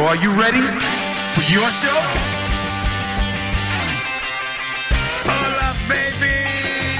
So are you ready? For your show? Hola, baby.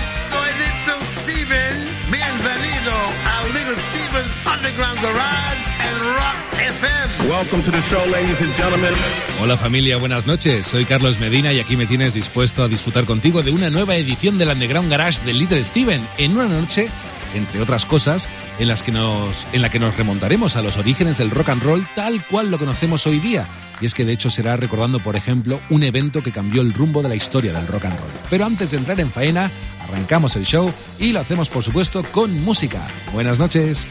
Soy Little Steven. Bienvenido a Little Steven's Underground Garage and Rock FM. Welcome to the show, ladies and gentlemen. Hola familia, buenas noches. Soy Carlos Medina y aquí me tienes dispuesto a disfrutar contigo de una nueva edición del Underground Garage de Little Steven en una noche entre otras cosas, en, las que nos, en la que nos remontaremos a los orígenes del rock and roll tal cual lo conocemos hoy día. Y es que de hecho será recordando, por ejemplo, un evento que cambió el rumbo de la historia del rock and roll. Pero antes de entrar en faena, arrancamos el show y lo hacemos, por supuesto, con música. Buenas noches.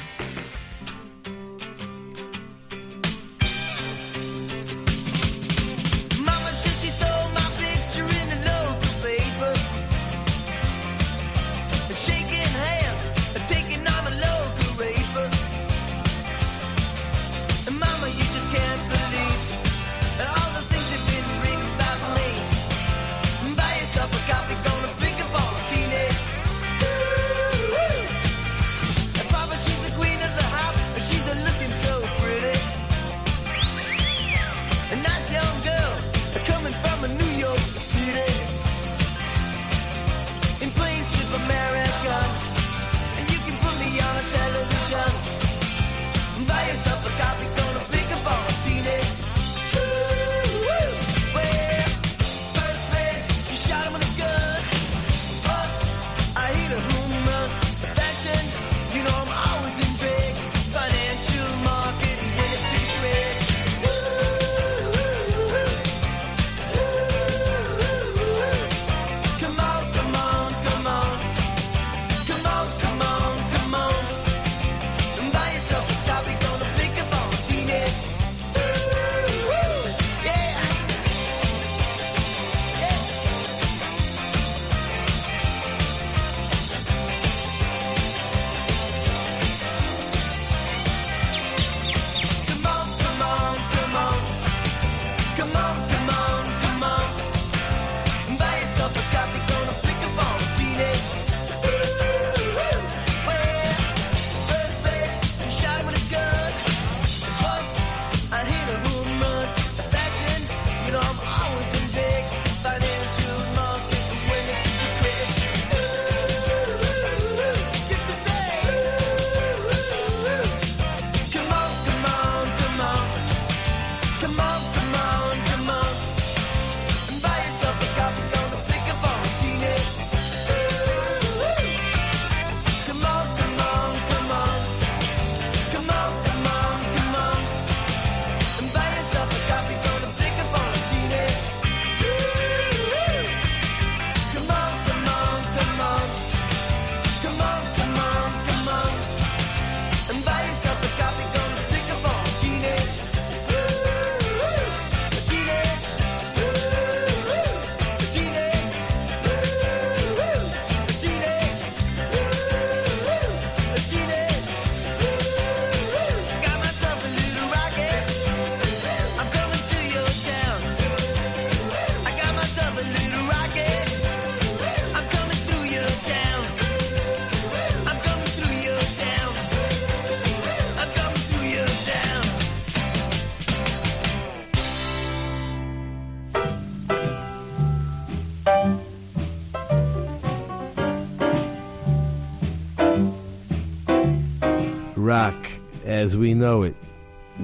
As we know it,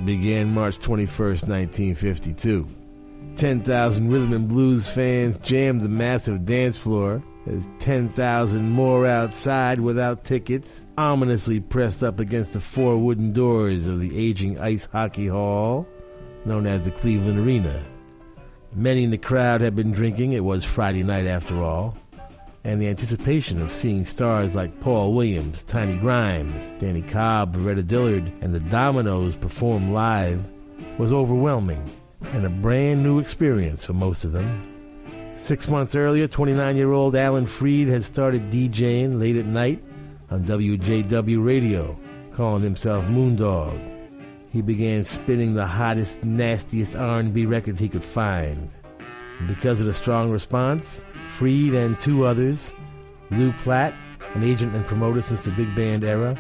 began March 21st, 1952. 10,000 rhythm and blues fans jammed the massive dance floor as 10,000 more outside without tickets ominously pressed up against the four wooden doors of the aging ice hockey hall known as the Cleveland Arena. Many in the crowd had been drinking, it was Friday night after all and the anticipation of seeing stars like Paul Williams, Tiny Grimes, Danny Cobb, Varetta Dillard, and the Dominoes perform live was overwhelming and a brand new experience for most of them. Six months earlier, 29 year old Alan Freed had started DJing late at night on WJW radio, calling himself Moondog. He began spinning the hottest, nastiest R&B records he could find. Because of the strong response, Freed and two others, Lou Platt, an agent and promoter since the big band era,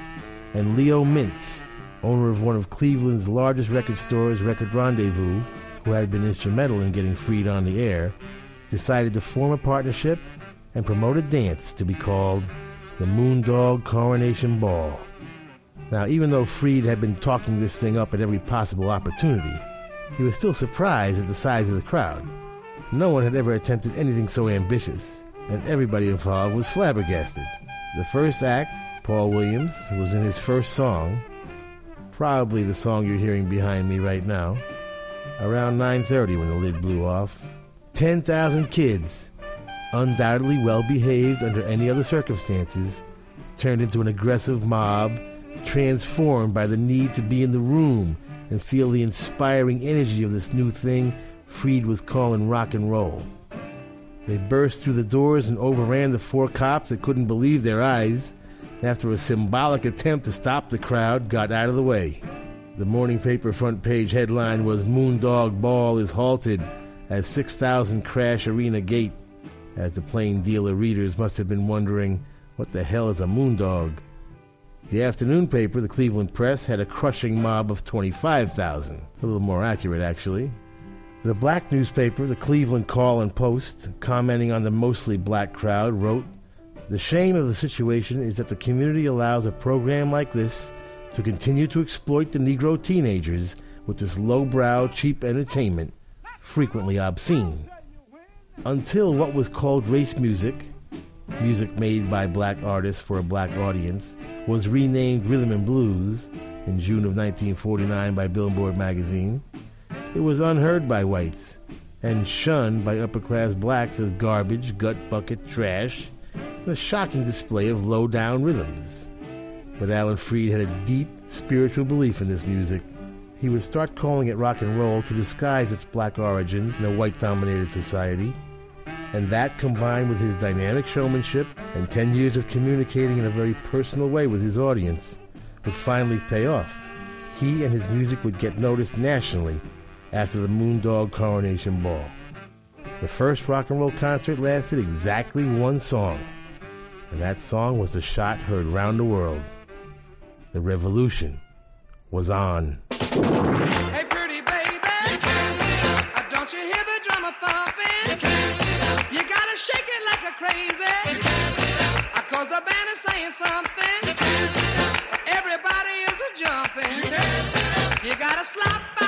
and Leo Mintz, owner of one of Cleveland's largest record stores, Record Rendezvous, who had been instrumental in getting Freed on the air, decided to form a partnership and promote a dance to be called the Moondog Coronation Ball. Now, even though Freed had been talking this thing up at every possible opportunity, he was still surprised at the size of the crowd. No one had ever attempted anything so ambitious, and everybody involved was flabbergasted. The first act, Paul Williams, was in his first song, probably the song you're hearing behind me right now, around 9:30 when the lid blew off. 10,000 kids, undoubtedly well behaved under any other circumstances, turned into an aggressive mob, transformed by the need to be in the room and feel the inspiring energy of this new thing Freed was calling rock and roll. They burst through the doors and overran the four cops that couldn't believe their eyes, after a symbolic attempt to stop the crowd, got out of the way. The morning paper front page headline was Moondog Ball is halted at 6,000 Crash Arena Gate, as the plain dealer readers must have been wondering, what the hell is a moondog? The afternoon paper, the Cleveland Press, had a crushing mob of 25,000. A little more accurate, actually. The black newspaper, the Cleveland Call and Post, commenting on the mostly black crowd, wrote The shame of the situation is that the community allows a program like this to continue to exploit the Negro teenagers with this lowbrow, cheap entertainment, frequently obscene. Until what was called race music, music made by black artists for a black audience, was renamed Rhythm and Blues in June of 1949 by Billboard magazine, it was unheard by whites and shunned by upper class blacks as garbage, gut bucket, trash, and a shocking display of low down rhythms. But Alan Freed had a deep spiritual belief in this music. He would start calling it rock and roll to disguise its black origins in a white dominated society. And that combined with his dynamic showmanship and 10 years of communicating in a very personal way with his audience would finally pay off. He and his music would get noticed nationally after the Moondog Coronation Ball. The first rock and roll concert lasted exactly one song, and that song was the shot heard round the world. The revolution was on. Hey, pretty baby, uh, don't you hear the drummer thumping? You gotta shake it like a crazy, uh, cause the band is saying something. Everybody is jumping. You gotta slap,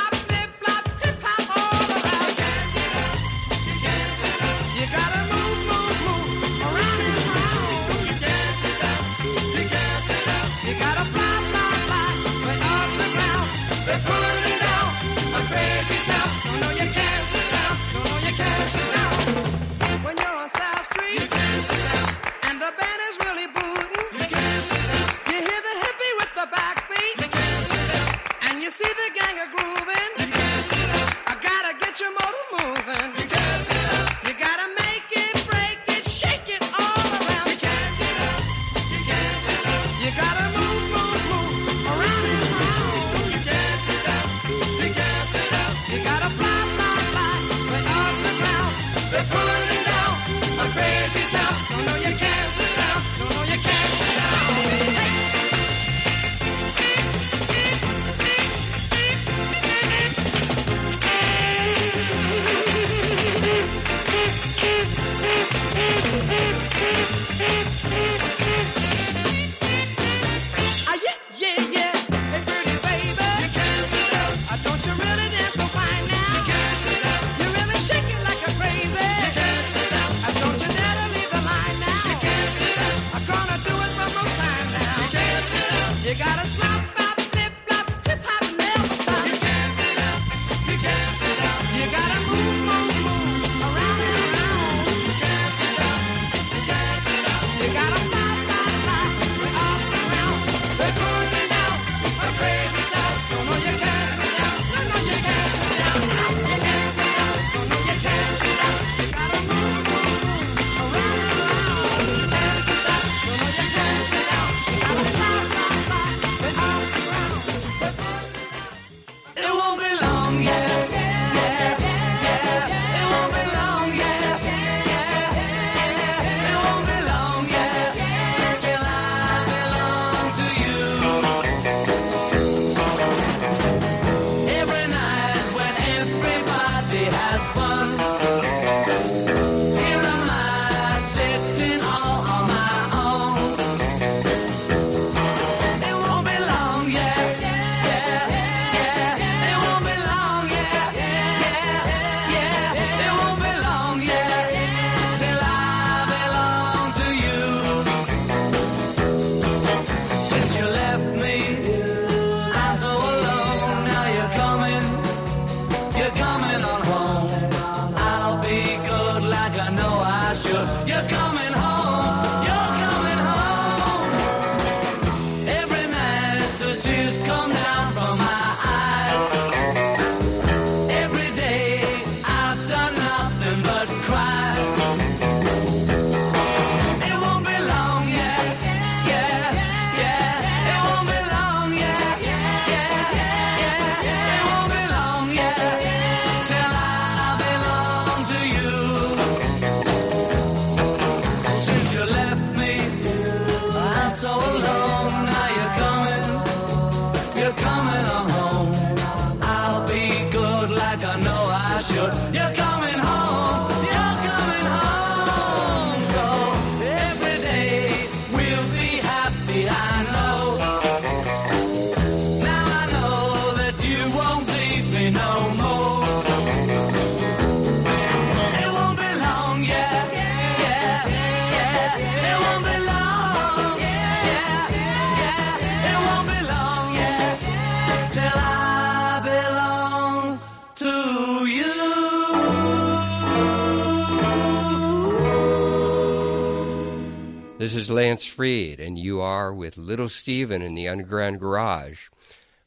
This is Lance Freed, and you are with Little Steven in the Underground Garage,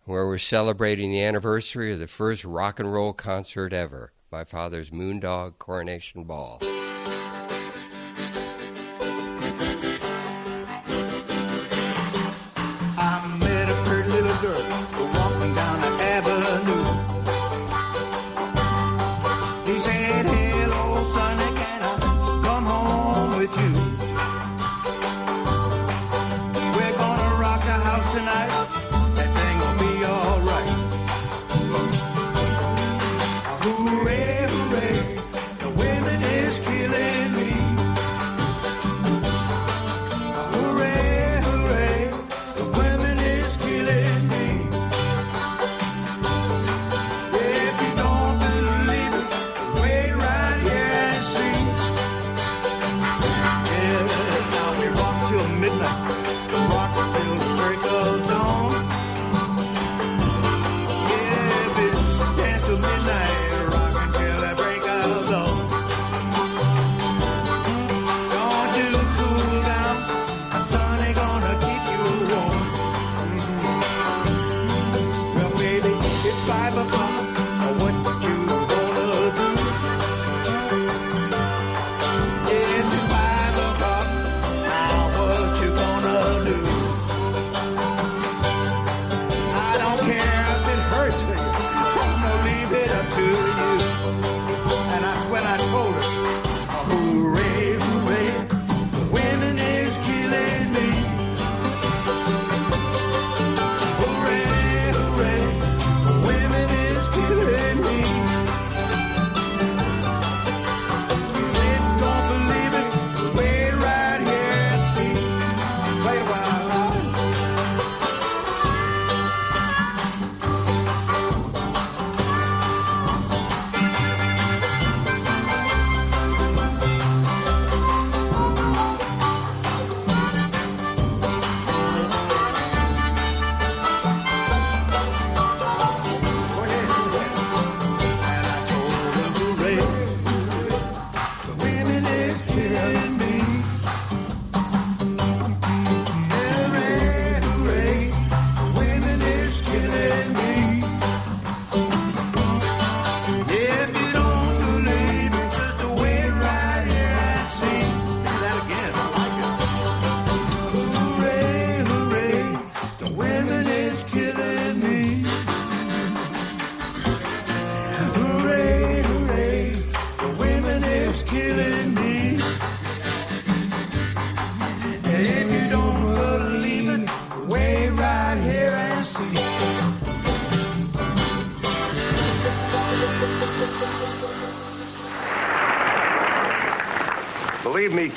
where we're celebrating the anniversary of the first rock and roll concert ever, my father's Moondog Coronation Ball.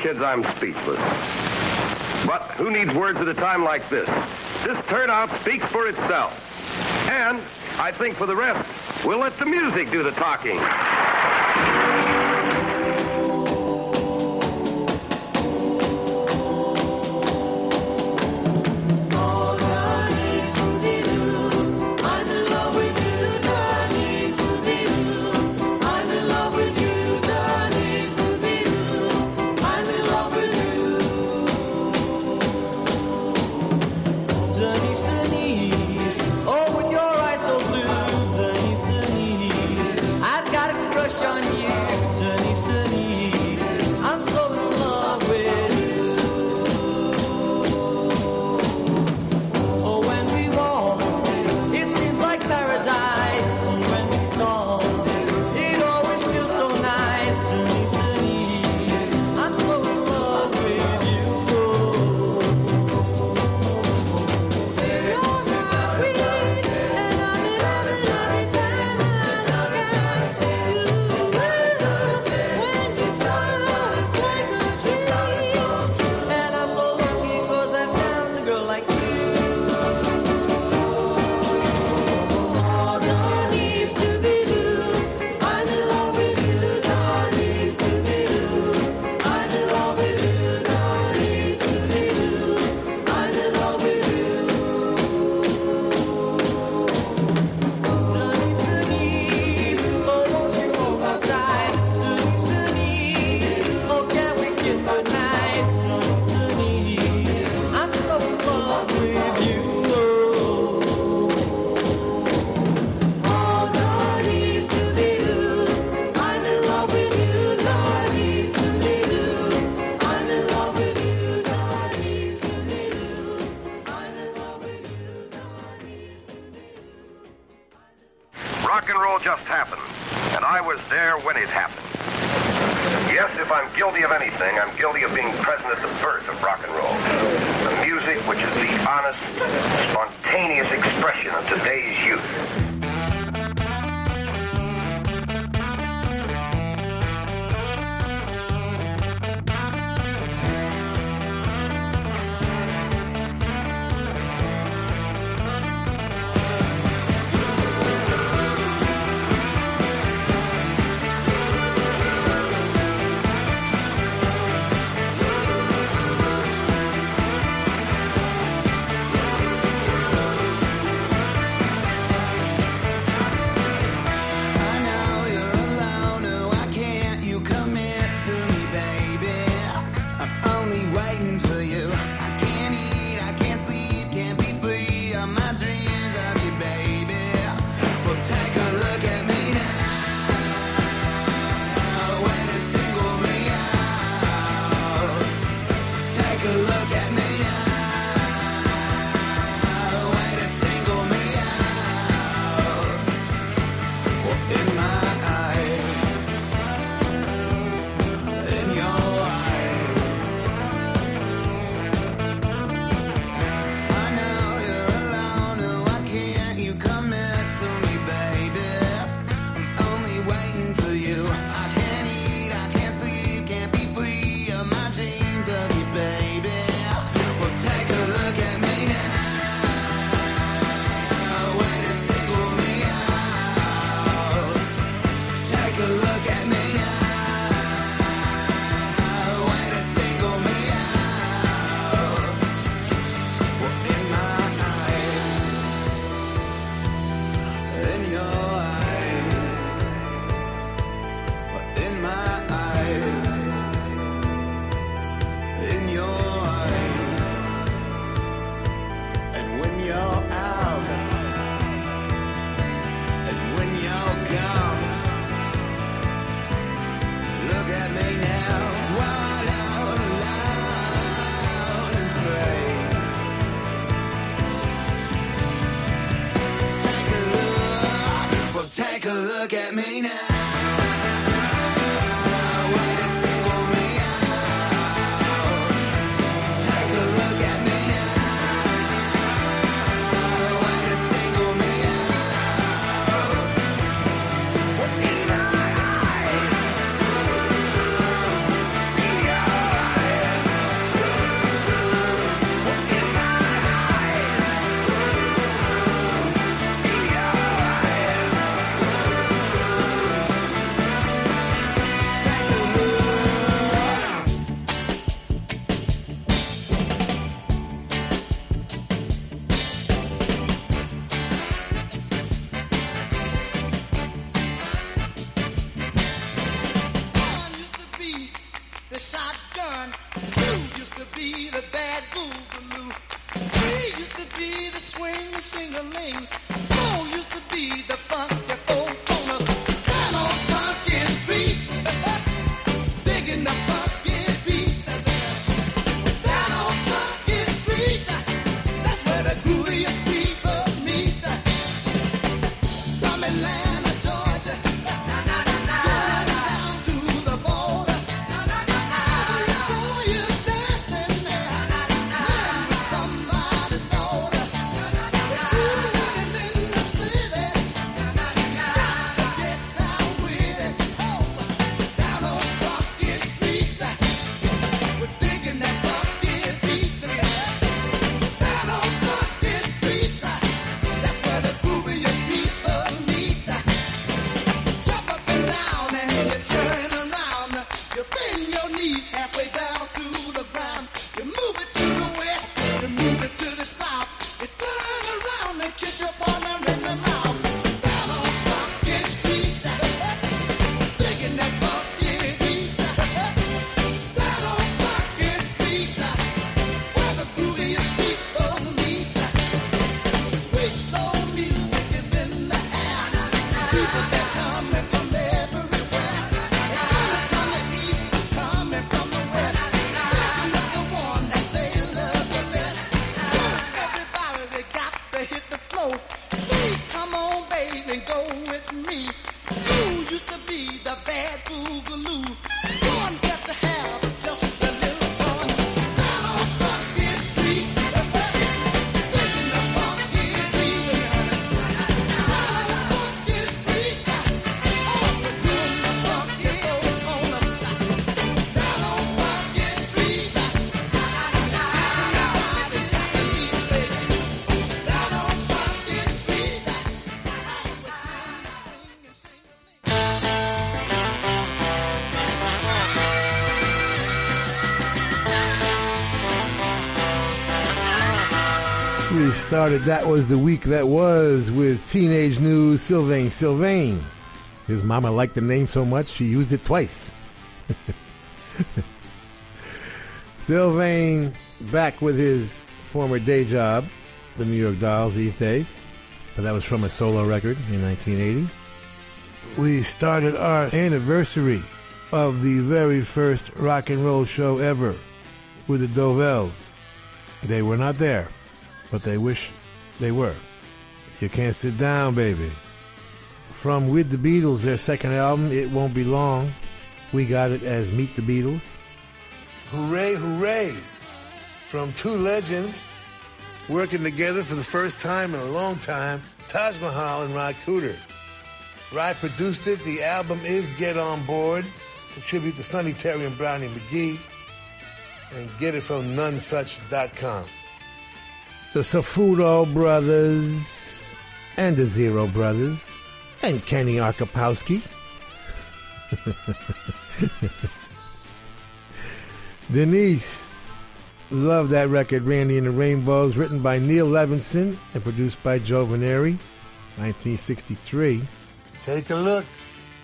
Kids, I'm speechless. But who needs words at a time like this? This turnout speaks for itself. And I think for the rest, we'll let the music do the talking. Look at me now. Started That Was the Week That Was with Teenage News Sylvain Sylvain. His mama liked the name so much she used it twice. Sylvain back with his former day job, the New York Dolls these days. But that was from a solo record in 1980. We started our anniversary of the very first rock and roll show ever with the Dovells. They were not there, but they wish they were. You can't sit down, baby. From With the Beatles, their second album, It Won't Be Long, we got it as Meet the Beatles. Hooray, hooray! From two legends working together for the first time in a long time, Taj Mahal and Rod Cooder. Rod produced it. The album is Get On Board. It's a tribute to Sonny Terry and Brownie McGhee. And get it from nonesuch.com. The Safudo Brothers and the Zero Brothers and Kenny Arkapowski. Denise. Love that record, Randy and the Rainbows, written by Neil Levenson and produced by Joe Veneri, 1963. Take a look.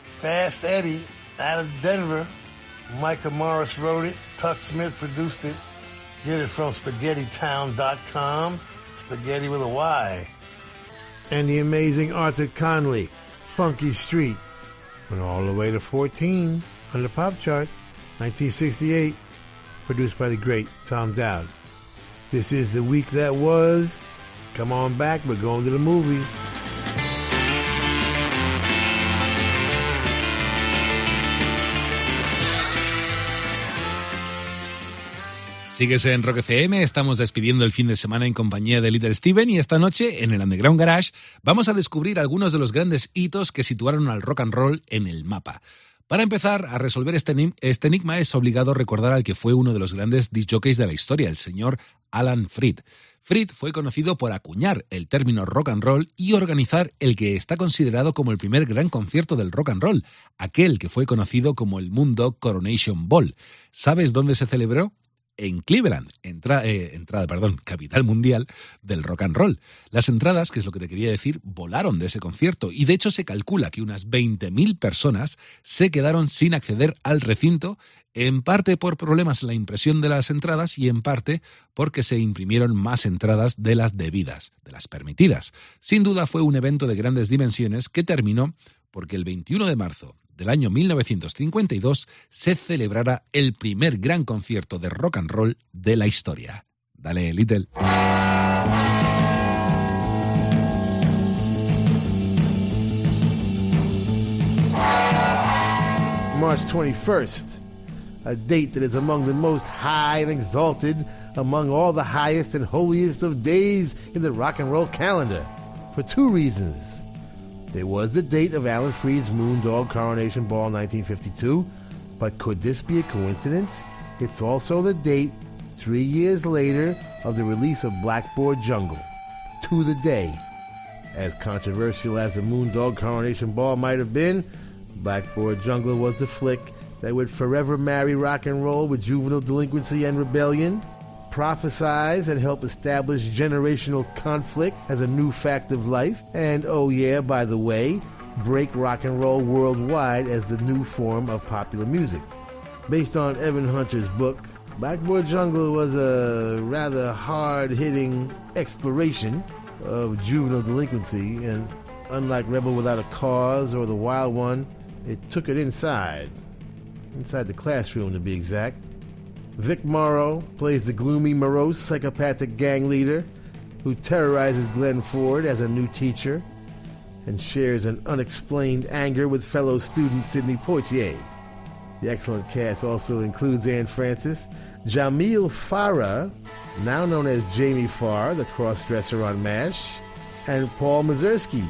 Fast Eddie out of Denver. Micah Morris wrote it. Tuck Smith produced it. Get it from SpaghettyTown.com. Spaghetti with a Y. And the amazing Arthur Conley, Funky Street. Went all the way to 14 on the pop chart, 1968 produced by the great Tom Dowd. This is the week that was. Come on back, we're going to the movies. Sigues en Rock FM, estamos despidiendo el fin de semana en compañía de Little Steven y esta noche en el Underground Garage vamos a descubrir algunos de los grandes hitos que situaron al rock and roll en el mapa. Para empezar a resolver este, este enigma es obligado recordar al que fue uno de los grandes disc jockeys de la historia, el señor Alan Freed. Freed fue conocido por acuñar el término rock and roll y organizar el que está considerado como el primer gran concierto del rock and roll, aquel que fue conocido como el Mundo Coronation Ball. ¿Sabes dónde se celebró? En Cleveland, eh, entrada, perdón, capital mundial del rock and roll. Las entradas, que es lo que te quería decir, volaron de ese concierto y de hecho se calcula que unas 20.000 personas se quedaron sin acceder al recinto, en parte por problemas en la impresión de las entradas y en parte porque se imprimieron más entradas de las debidas, de las permitidas. Sin duda fue un evento de grandes dimensiones que terminó porque el 21 de marzo del año 1952 se celebrara el primer gran concierto de rock and roll de la historia. Dale, Little. March 21st, a date that is among the most high and exalted among all the highest and holiest of days in the rock and roll calendar, for two reasons. It was the date of Alan Freed's Moondog Coronation Ball 1952, but could this be a coincidence? It's also the date, three years later, of the release of Blackboard Jungle, to the day. As controversial as the Moondog Coronation Ball might have been, Blackboard Jungle was the flick that would forever marry rock and roll with juvenile delinquency and rebellion, prophesize and help establish generational conflict as a new fact of life, and oh yeah, by the way, break rock and roll worldwide as the new form of popular music. Based on Evan Hunter's book, Blackboard Jungle was a rather hard hitting exploration of juvenile delinquency, and unlike Rebel Without a Cause or The Wild One, it took it inside. Inside the classroom, to be exact. Vic Morrow plays the gloomy, morose, psychopathic gang leader who terrorizes Glenn Ford as a new teacher and shares an unexplained anger with fellow student Sidney Poitier. The excellent cast also includes Anne Francis, Jameel Farah, now known as Jamie Farr, the cross-dresser on MASH, and Paul Mazursky,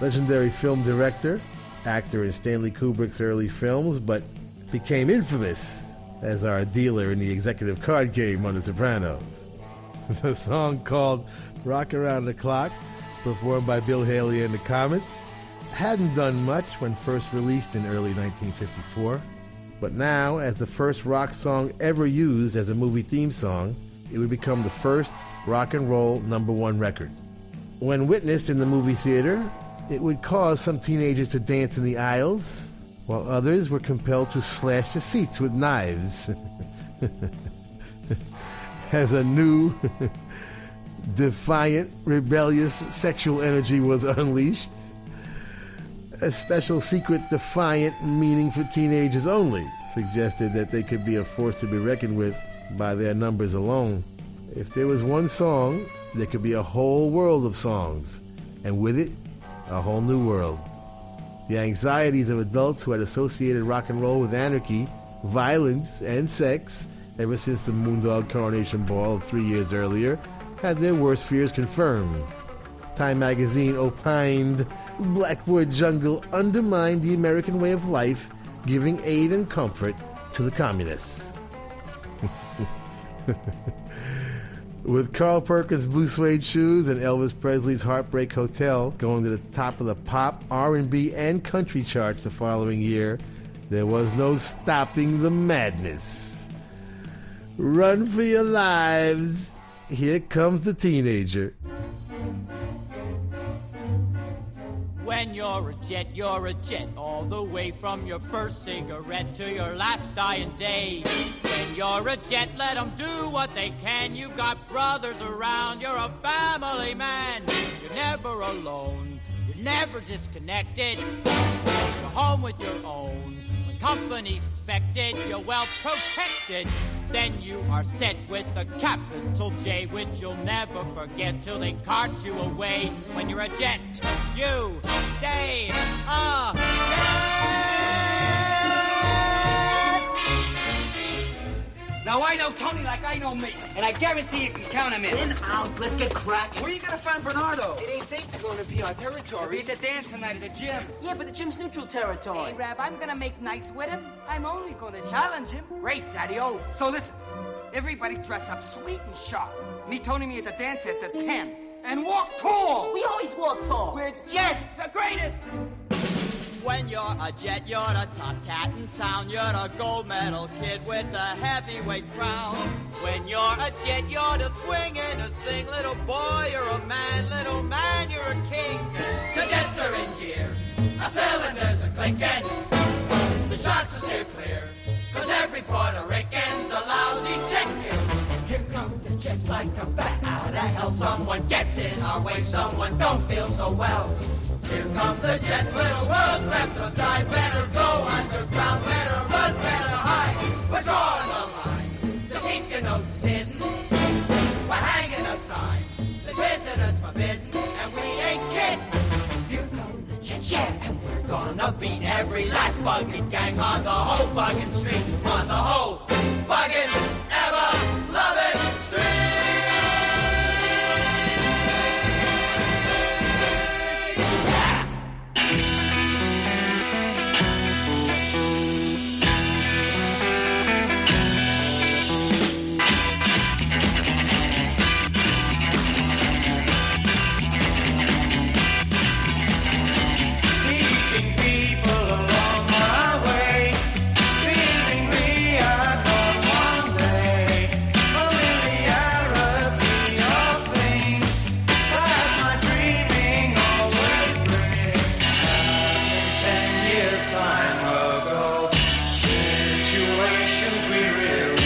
legendary film director, actor in Stanley Kubrick's early films, but became infamous as our dealer in the executive card game on The Sopranos. The song called Rock Around the Clock, performed by Bill Haley and the Comets, hadn't done much when first released in early 1954, but now, as the first rock song ever used as a movie theme song, it would become the first rock and roll number one record. When witnessed in the movie theater, it would cause some teenagers to dance in the aisles, while others were compelled to slash the seats with knives. As a new, defiant, rebellious sexual energy was unleashed, a special secret defiant meaning for teenagers only suggested that they could be a force to be reckoned with by their numbers alone. If there was one song, there could be a whole world of songs, and with it, a whole new world. The anxieties of adults who had associated rock and roll with anarchy, violence, and sex ever since the Moondog Coronation Ball of three years earlier had their worst fears confirmed. Time magazine opined Blackboard Jungle undermined the American way of life, giving aid and comfort to the communists. With Carl Perkins' blue suede shoes and Elvis Presley's Heartbreak Hotel going to the top of the pop, R&B, and country charts the following year, there was no stopping the madness. Run for your lives. Here comes the teenager. When you're a jet, you're a jet, all the way from your first cigarette to your last dying day. When you're a jet, let 'em do what they can. You've got brothers around, you're a family man. You're never alone, you're never disconnected. You're home with your own. When company's expected, you're well protected. Then you are set with a capital J, which you'll never forget till they cart you away. When you're a jet, you stay a Now I know Tony like I know me, and I guarantee you can count him in. In, out, let's get cracking. Where you gonna find Bernardo? It ain't safe to go into PR territory. be at the dance tonight at the gym. Yeah, but the gym's neutral territory. Hey, Rab, I'm gonna make nice with him. I'm only gonna challenge him. Great, Daddy-O. So listen, everybody dress up sweet and sharp. Meet Tony me at the dance at the 10. And walk tall. We always walk tall. We're jets. the greatest. When you're a jet, you're a top cat in town. You're a gold medal kid with the heavyweight crown. When you're a jet, you're the swingin'est thing. Little boy, you're a man. Little man, you're a king. The jets are in gear. Our cylinders are clinking. The shots are steer clear. Cause every Puerto Rican's a lousy jet chicken. Here come the jets like a bat out of hell. Someone gets in our way. Someone don't feel so well. Here come the jets, little world's left aside. Better go underground, better run, better hide. We're drawing the line, so keep your noses hidden. We're hanging a sign, says visitors forbidden, and we ain't kidding. Here come the jets, yeah, and we're gonna beat every last bugging gang on the whole bugging street, on the whole bugging we really.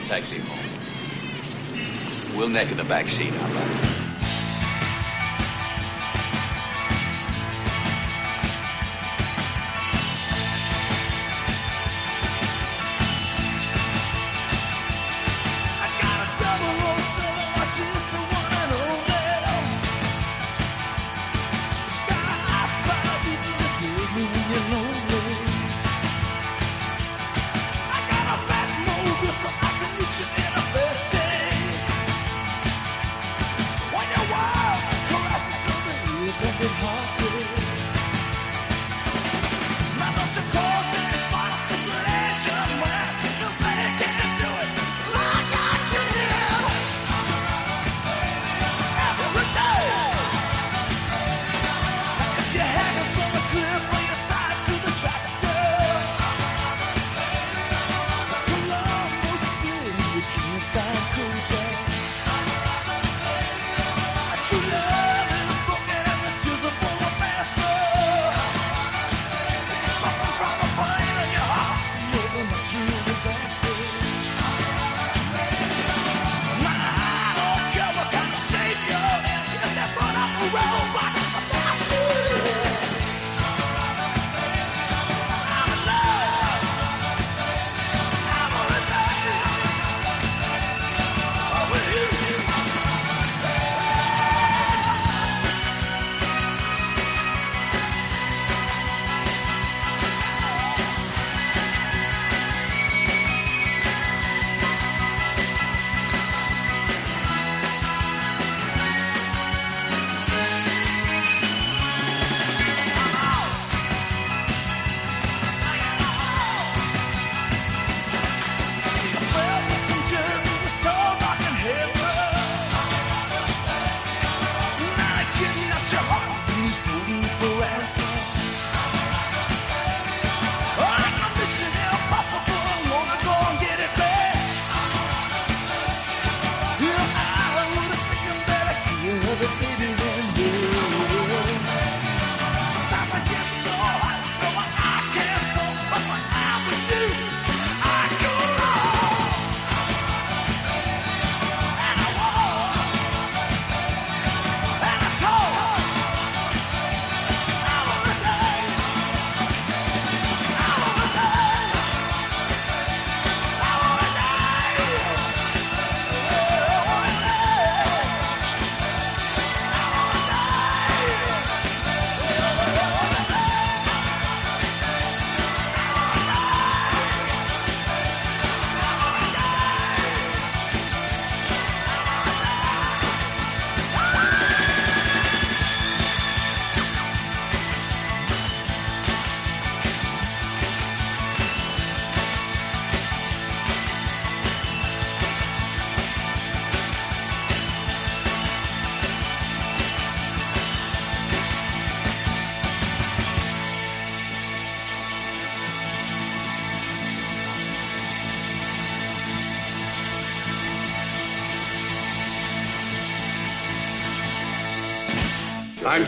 taxi home. We'll neck in the back seat.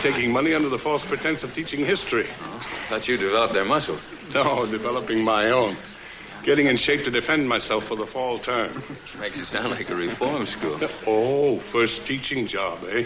taking money under the false pretense of teaching history. Oh, thought you developed their muscles. No, developing my own. Getting in shape to defend myself for the fall term. Makes it sound like a reform school. Oh, first teaching job, eh?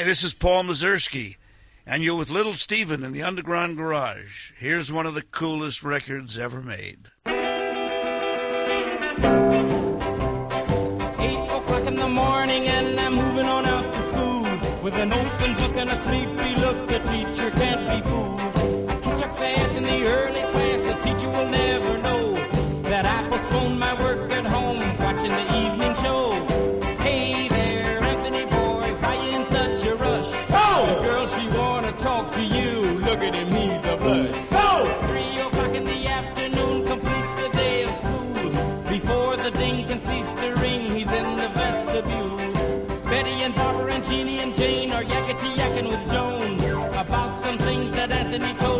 Hi, this is Paul Mazursky, and you're with Little Steven in the Underground Garage. Here's one of the coolest records ever made. Eight o'clock in the morning and I'm moving on out to school with an open book and a sleepy look. A teacher can't be fooled. Can cease to ring, he's in the vestibule. Betty and Barbara and Jeannie and Jane are yakety yakking with Joan about some things that Anthony told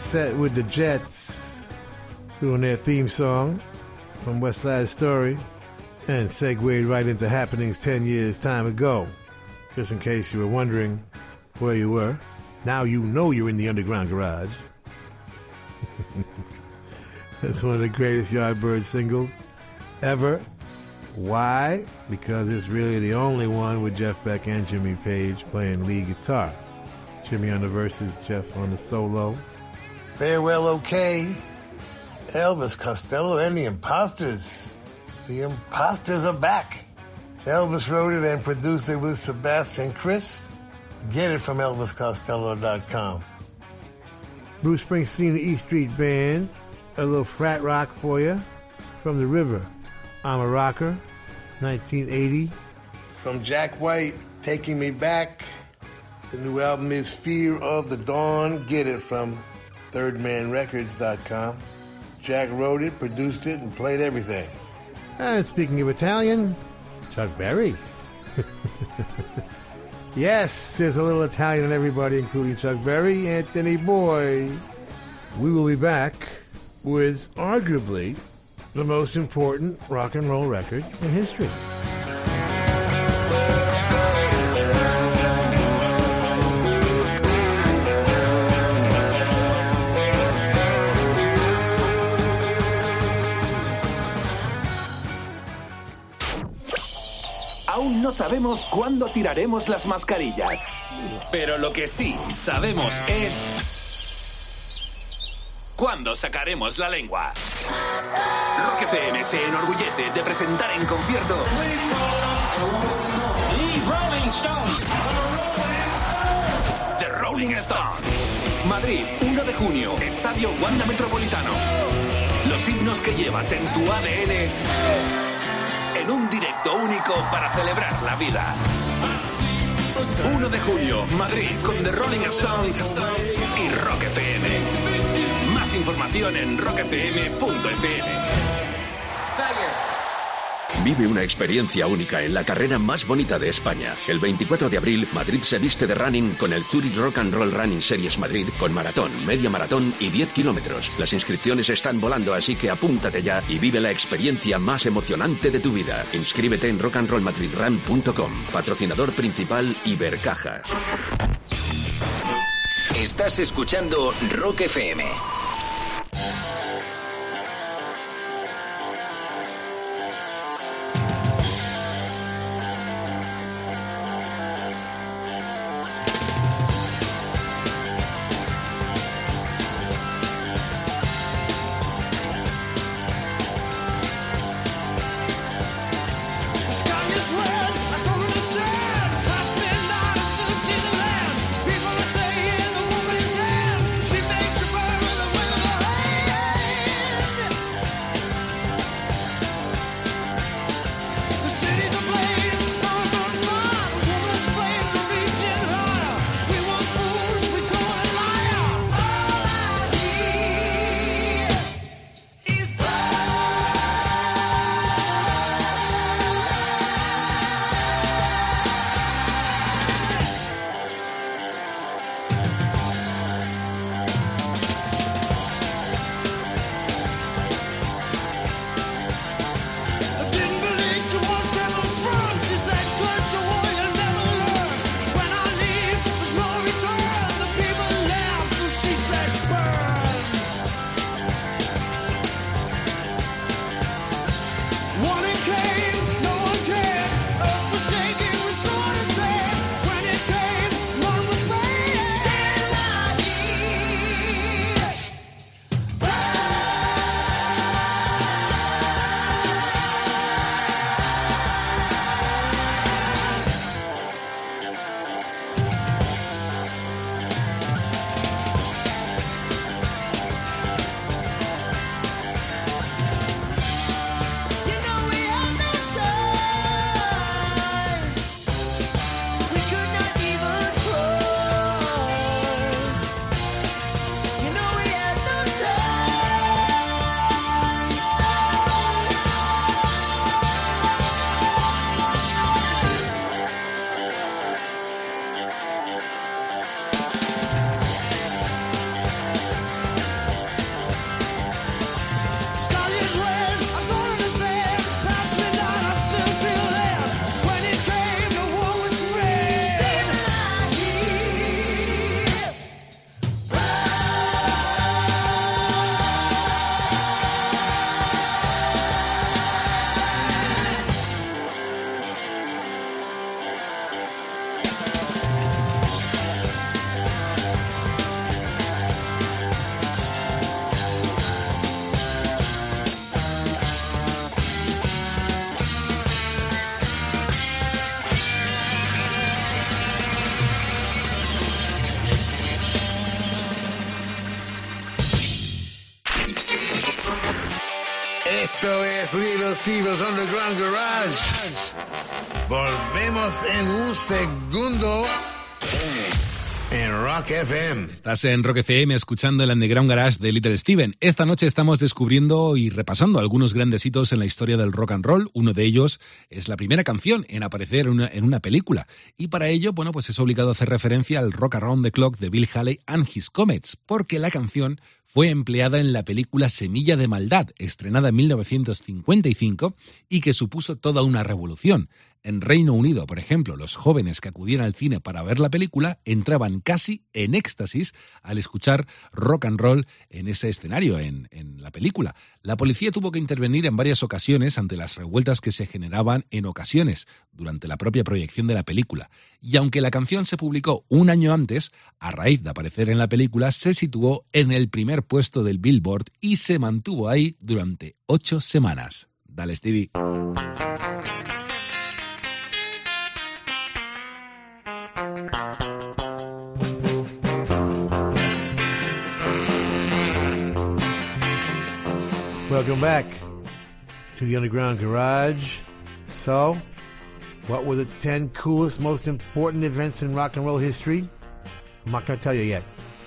set with the Jets doing their theme song from West Side Story and segued right into happenings 10 years time ago. Just in case you were wondering where you were, now you know you're in the underground garage. It's one of the greatest Yardbird singles ever. Why? Because it's really the only one with Jeff Beck and Jimmy Page playing lead guitar. Jimmy on the verses, Jeff on the solo. Farewell, okay. Elvis Costello and the Imposters. The Imposters are back. Elvis wrote it and produced it with Sebastian Krys. Get it from ElvisCostello.com. Bruce Springsteen, the E Street Band. A little frat rock for you. From the river. I'm a rocker. 1980. From Jack White, Taking Me Back. The new album is Fear of the Dawn. Get it from thirdmanrecords.com. Jack wrote it, produced it, and played everything. And speaking of Italian, Chuck Berry. yes, there's a little Italian in everybody, including Chuck Berry, Anthony Boy. We will be back with arguably the most important rock and roll record in history. No sabemos cuándo tiraremos las mascarillas. Pero lo que sí sabemos es... ¿Cuándo sacaremos la lengua? Rock FM se enorgullece de presentar en concierto... The Rolling Stones. The Rolling Stones. Madrid, 1 de junio, Estadio Wanda Metropolitano. Los himnos que llevas en tu ADN en un directo único para celebrar la vida. 1 de junio, Madrid con The Rolling Stones y Rock FM. Más información en rockfm.fm. Vive una experiencia única en la carrera más bonita de España. El 24 de abril, Madrid se viste de running con el Zurich Rock and Roll Running Series Madrid con maratón, media maratón y 10 kilómetros. Las inscripciones están volando, así que apúntate ya y vive la experiencia más emocionante de tu vida. Inscríbete en rockandrollmadridrun.com. Patrocinador principal Ibercaja. Estás escuchando Rock FM. Es Little Steven's Underground Garage. Volvemos en un segundo en Rock FM. Estás en Rock FM escuchando el Underground Garage de Little Steven. Esta noche estamos descubriendo y repasando algunos grandes hitos en la historia del rock and roll. Uno de ellos es la primera canción en aparecer en una, película. Y para ello, bueno, pues es obligado hacer referencia al Rock Around the Clock de Bill Haley and His Comets, porque la canción fue empleada en la película Semilla de Maldad, estrenada en 1955 y que supuso toda una revolución. En Reino Unido, por ejemplo, los jóvenes que acudían al cine para ver la película entraban casi en éxtasis al escuchar rock and roll en ese escenario, en, en la película. La policía tuvo que intervenir en varias ocasiones ante las revueltas que se generaban en ocasiones durante la propia proyección de la película. Y aunque la canción se publicó un año antes, a raíz de aparecer en la película, se situó en el primer puesto del Billboard y se mantuvo ahí durante ocho semanas. Dale, Stevie. Welcome back to the Underground Garage. So, what were the 10 coolest, most important events in rock and roll history? I'm not going to tell you yet,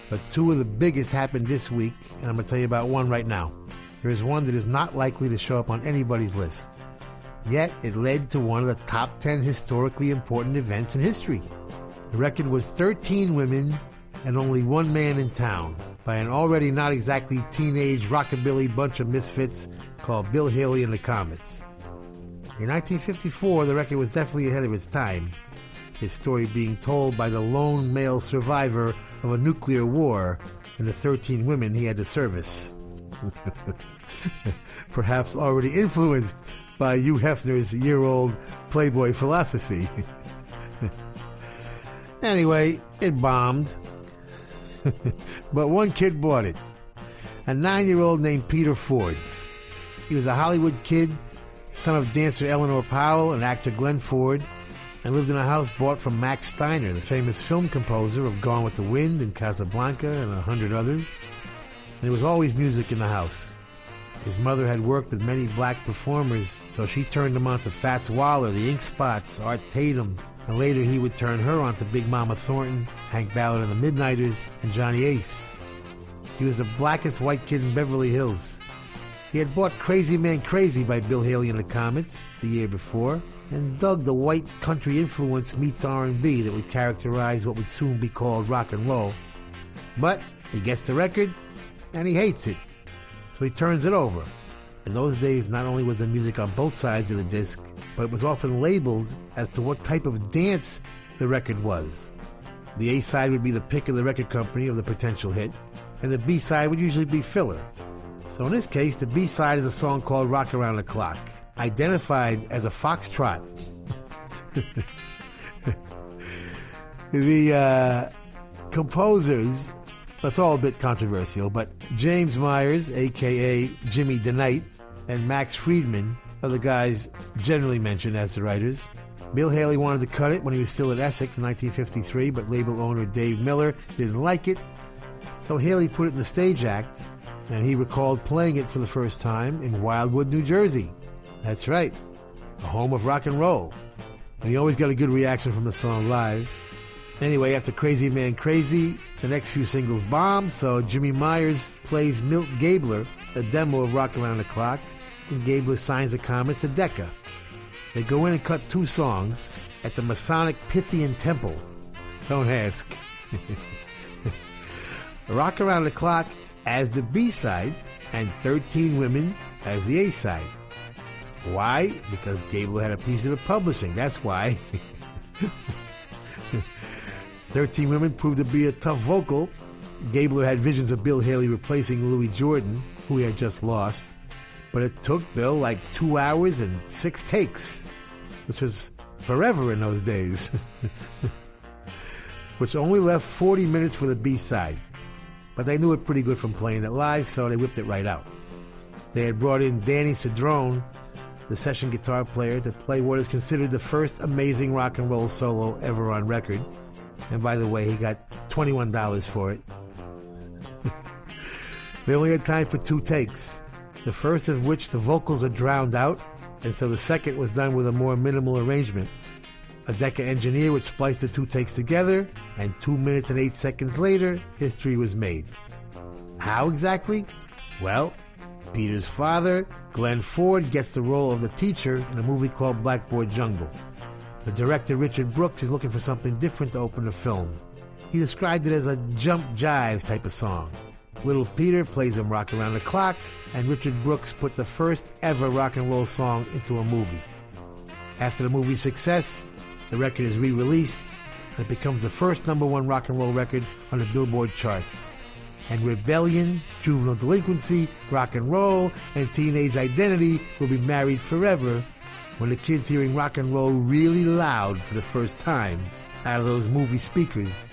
but two of the biggest happened this week, and I'm going to tell you about one right now. There is one that is not likely to show up on anybody's list. Yet, it led to one of the top 10 historically important events in history. The record was 13 women and only one man in town by an already not exactly teenage rockabilly bunch of misfits called Bill Haley and the Comets. In 1954, the record was definitely ahead of its time, his story being told by the lone male survivor of a nuclear war and the 13 women he had to service. Perhaps already influenced by Hugh Hefner's year old Playboy philosophy. anyway, it bombed. but one kid bought it. A nine year old named Peter Ford. He was a Hollywood kid, son of dancer Eleanor Powell and actor Glenn Ford, and lived in a house bought from Max Steiner, the famous film composer of Gone with the Wind and Casablanca and a hundred others. And there was always music in the house. His mother had worked with many black performers, so she turned him on to Fats Waller, the Ink Spots, Art Tatum, and later he would turn her on to Big Mama Thornton, Hank Ballard and the Midnighters, and Johnny Ace. He was the blackest white kid in Beverly Hills. He had bought Crazy Man Crazy by Bill Haley and the Comets the year before, and dug the white country influence meets R&B that would characterize what would soon be called rock and roll. But he gets the record, and he hates it, so he turns it over. In those days, not only was the music on both sides of the disc, but it was often labeled as to what type of dance the record was. The A side would be the pick of the record company of the potential hit, and the B side would usually be filler. So in this case, the B side is a song called Rock Around the Clock, identified as a foxtrot. the uh, composers, that's all a bit controversial, but James Myers, aka Jimmy DeKnight, and Max Freedman are the guys generally mentioned as the writers. Bill Haley wanted to cut it when he was still at Essex in 1953, but label owner Dave Miller didn't like it. So Haley put it in the Stage Act, and he recalled playing it for the first time in Wildwood, New Jersey. That's right, the home of rock and roll. And he always got a good reaction from the song live. Anyway, after Crazy Man Crazy, the next few singles bombed, so Jimmy Myers plays Milt Gabler, a demo of Rock Around the Clock, and Gabler signs the Comets to Decca. They go in and cut two songs at the Masonic Pythian Temple. Don't ask. Rock Around the Clock as the B side, and 13 Women as the A side. Why? Because Gabler had a piece of the publishing. That's why. 13 Women proved to be a tough vocal. Gabler had visions of Bill Haley replacing Louis Jordan, who he had just lost. But it took Bill like two hours and six takes, which was forever in those days. which only left 40 minutes for the B side. But they knew it pretty good from playing it live, so they whipped it right out. They had brought in Danny Cedrone, the session guitar player, to play what is considered the first amazing rock and roll solo ever on record. And by the way, he got $21 for it. they only had time for two takes. the first of which the vocals are drowned out, and so the second was done with a more minimal arrangement. A Decca engineer would splice the two takes together, and two minutes and eight seconds later, history was made. How exactly? Well, Peter's father, Glenn Ford, gets the role of the teacher in a movie called Blackboard Jungle. The director, Richard Brooks, is looking for something different to open the film. He described it as a jump jive type of song. Little Peter plays him rock around the clock, and Richard Brooks put the first ever rock and roll song into a movie. After the movie's success, the record is re released and it becomes the first number one rock and roll record on the Billboard charts. And rebellion, juvenile delinquency, rock and roll, and teenage identity will be married forever when the kids hearing rock and roll really loud for the first time out of those movie speakers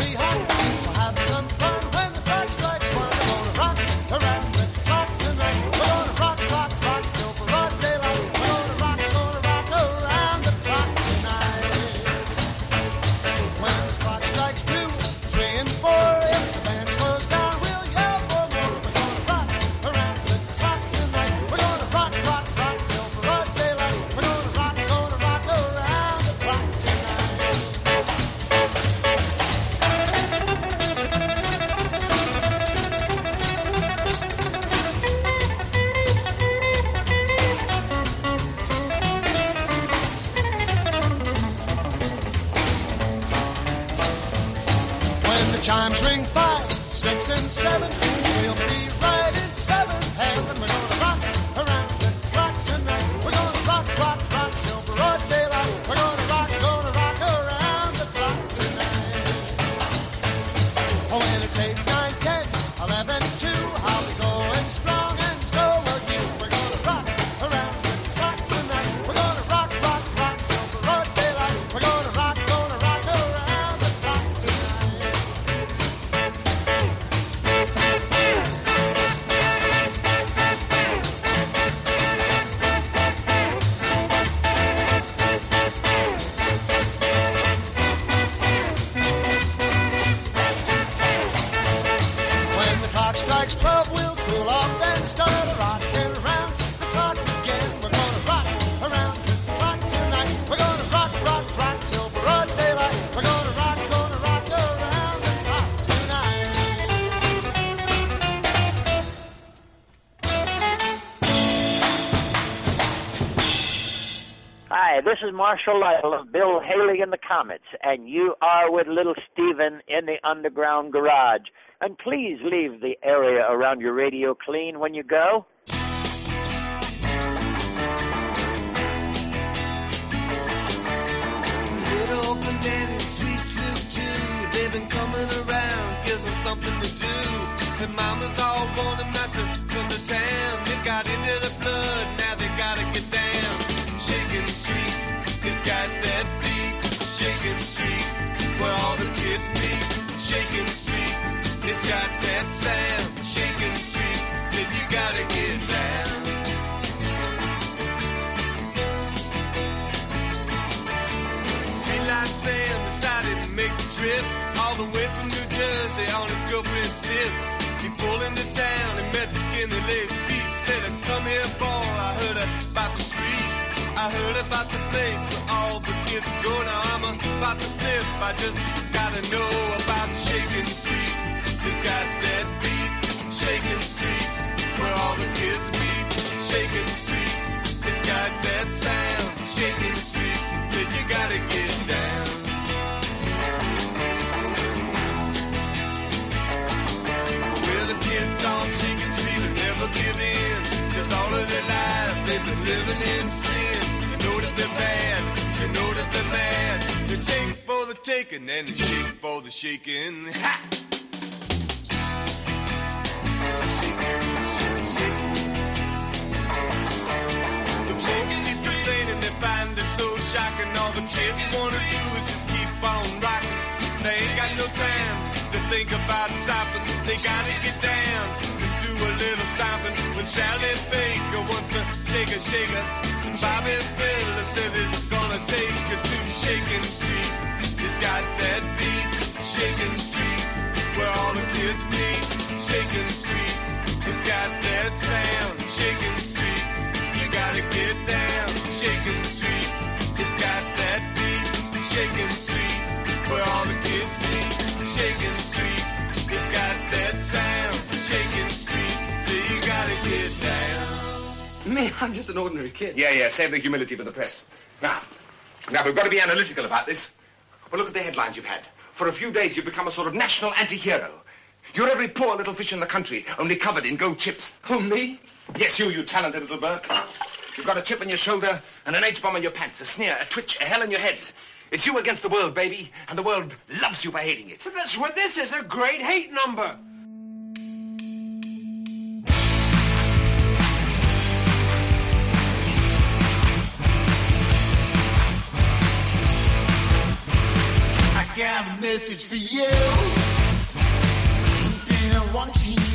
this is Marshall Lytle of Bill Haley and the Comets, and you are with Little Steven in the Underground Garage. And please leave the area around your radio clean when you go. Been coming around, gives them something to do. And mamas all want them not to come to town. Trip all the way from New Jersey on his girlfriend's tip. He pulled into town and met Skinny Lady Pete. Said, "Come here, boy. I heard about the street. I heard about the place where all the kids go. Now I'm about to flip. I just gotta know about Shaking Street. It's got that beat. Shaking Street, where all the kids meet. Shaking Street, it's got that sound. Shaking Street, said you gotta get taking and they shake for the shaking. Ha! Shaking shocking. All the kids wanna do is just keep on rocking. They ain't got no time to think about stopping. They gotta get down and do a little stomping with Sally Baker wants to shake a shaker. Bobby Phillips says he's gonna take her to Shaking Street. He's got that beat, Shaking Street, where all the kids meet. Shaking Street, he's got that sound, Shaking Street. You gotta get down, Shaking Street. It's got that beat, Shaking Street, where all the kids meet. Shaking Street, it's got that sound, Shaking Street. So you gotta get down. Me, I'm just an ordinary kid. Yeah, yeah, save the humility for the press. Now, now we've got to be analytical about this. But look at the headlines you've had. For a few days, you've become a sort of national anti-hero. You're every poor little fish in the country, only covered in gold chips. Who, me? Yes, you, you talented little Burke. You've got a chip on your shoulder and an H-bomb in your pants, a sneer, a twitch, a hell in your head. It's you against the world, baby, and the world loves you for hating it. So that's what this is, a great hate number. Message for you. Something I want you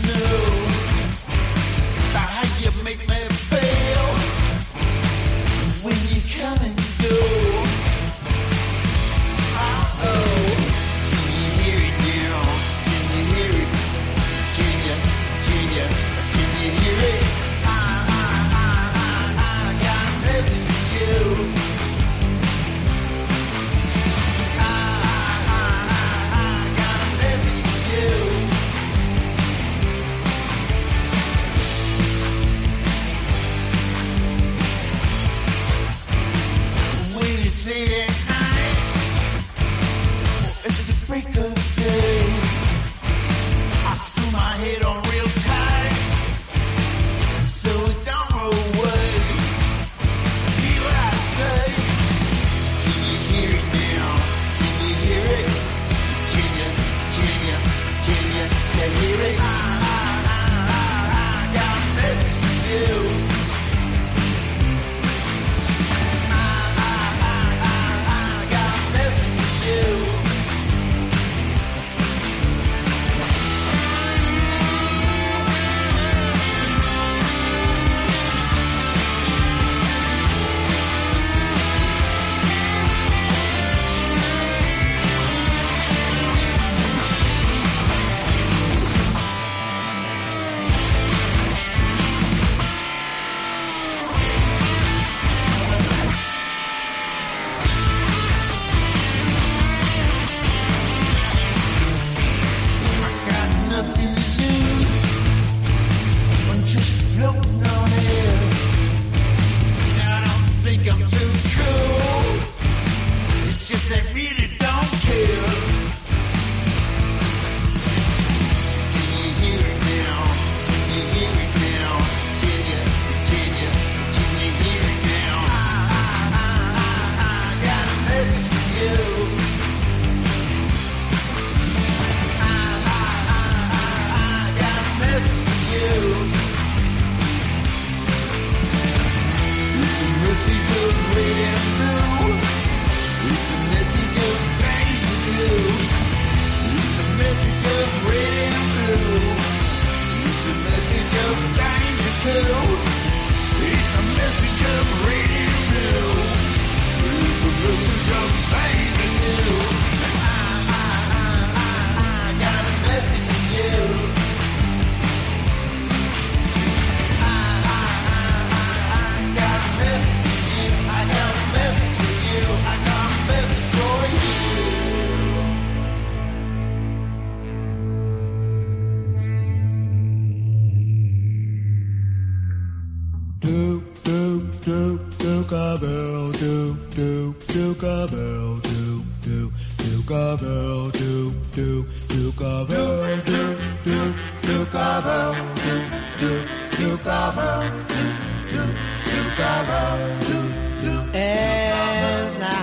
do cowbell do do do cowbell do do do cowbell do do do cowbell do do As I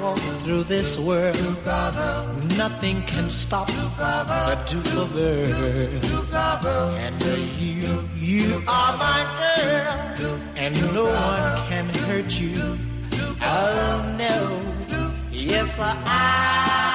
walk through this world, nothing can stop the Duke of Earl. And you, you are my girl, and no one can hurt you. Oh no, yes I.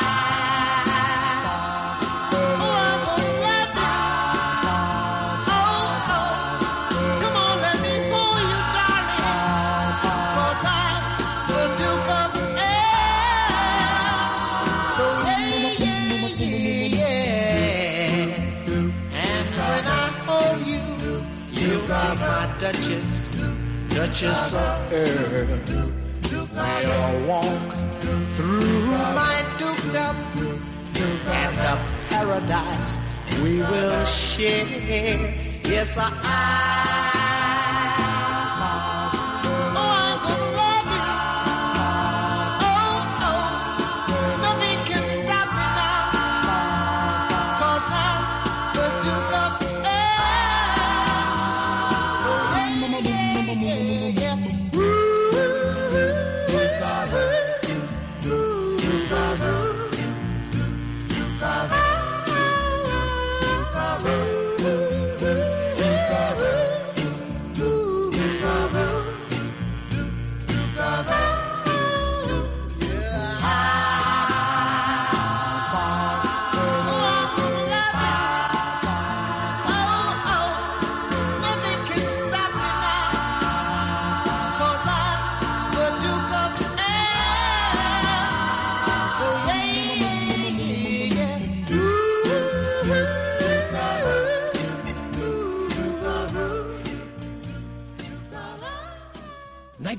Duchess of Earl. We'll walk through my duped up and the paradise we will share. Yes, I.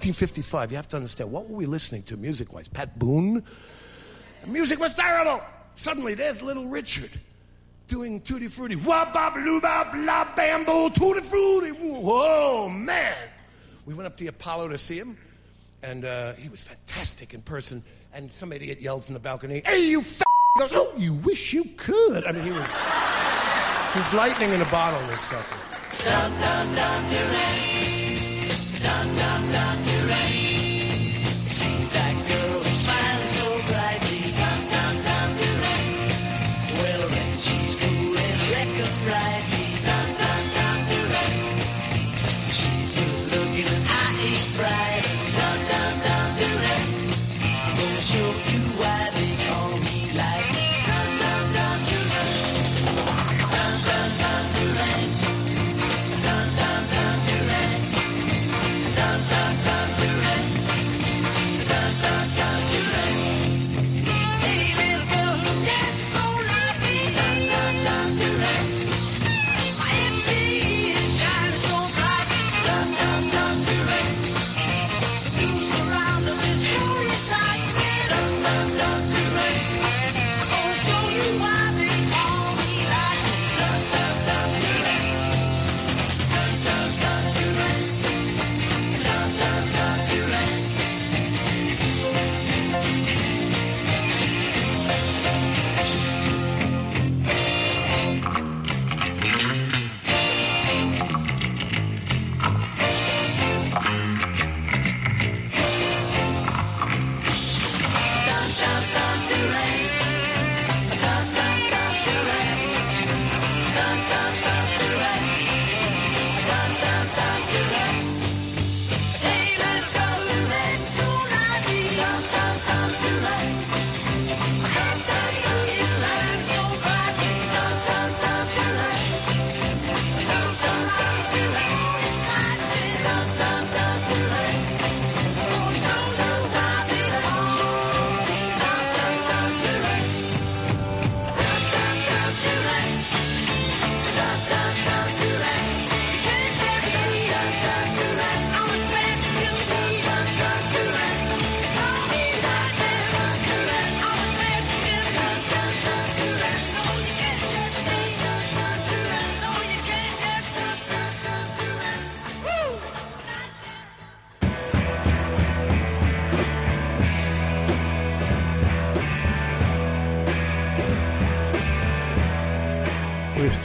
1955, you have to understand, what were we listening to music wise? Pat Boone? The music was terrible. Suddenly, there's Little Richard doing Tutti Frutti. Wah, bop, loo, la, bamboo, Tutti Frutti. Whoa, man. We went up to the Apollo to see him, and uh, he was fantastic in person. And some idiot yelled from the balcony, Hey, you f! He goes, Oh, you wish you could. I mean, he was. He's lightning in a bottle this sucker. Dum, dum, dum, Dum dum dum Duran.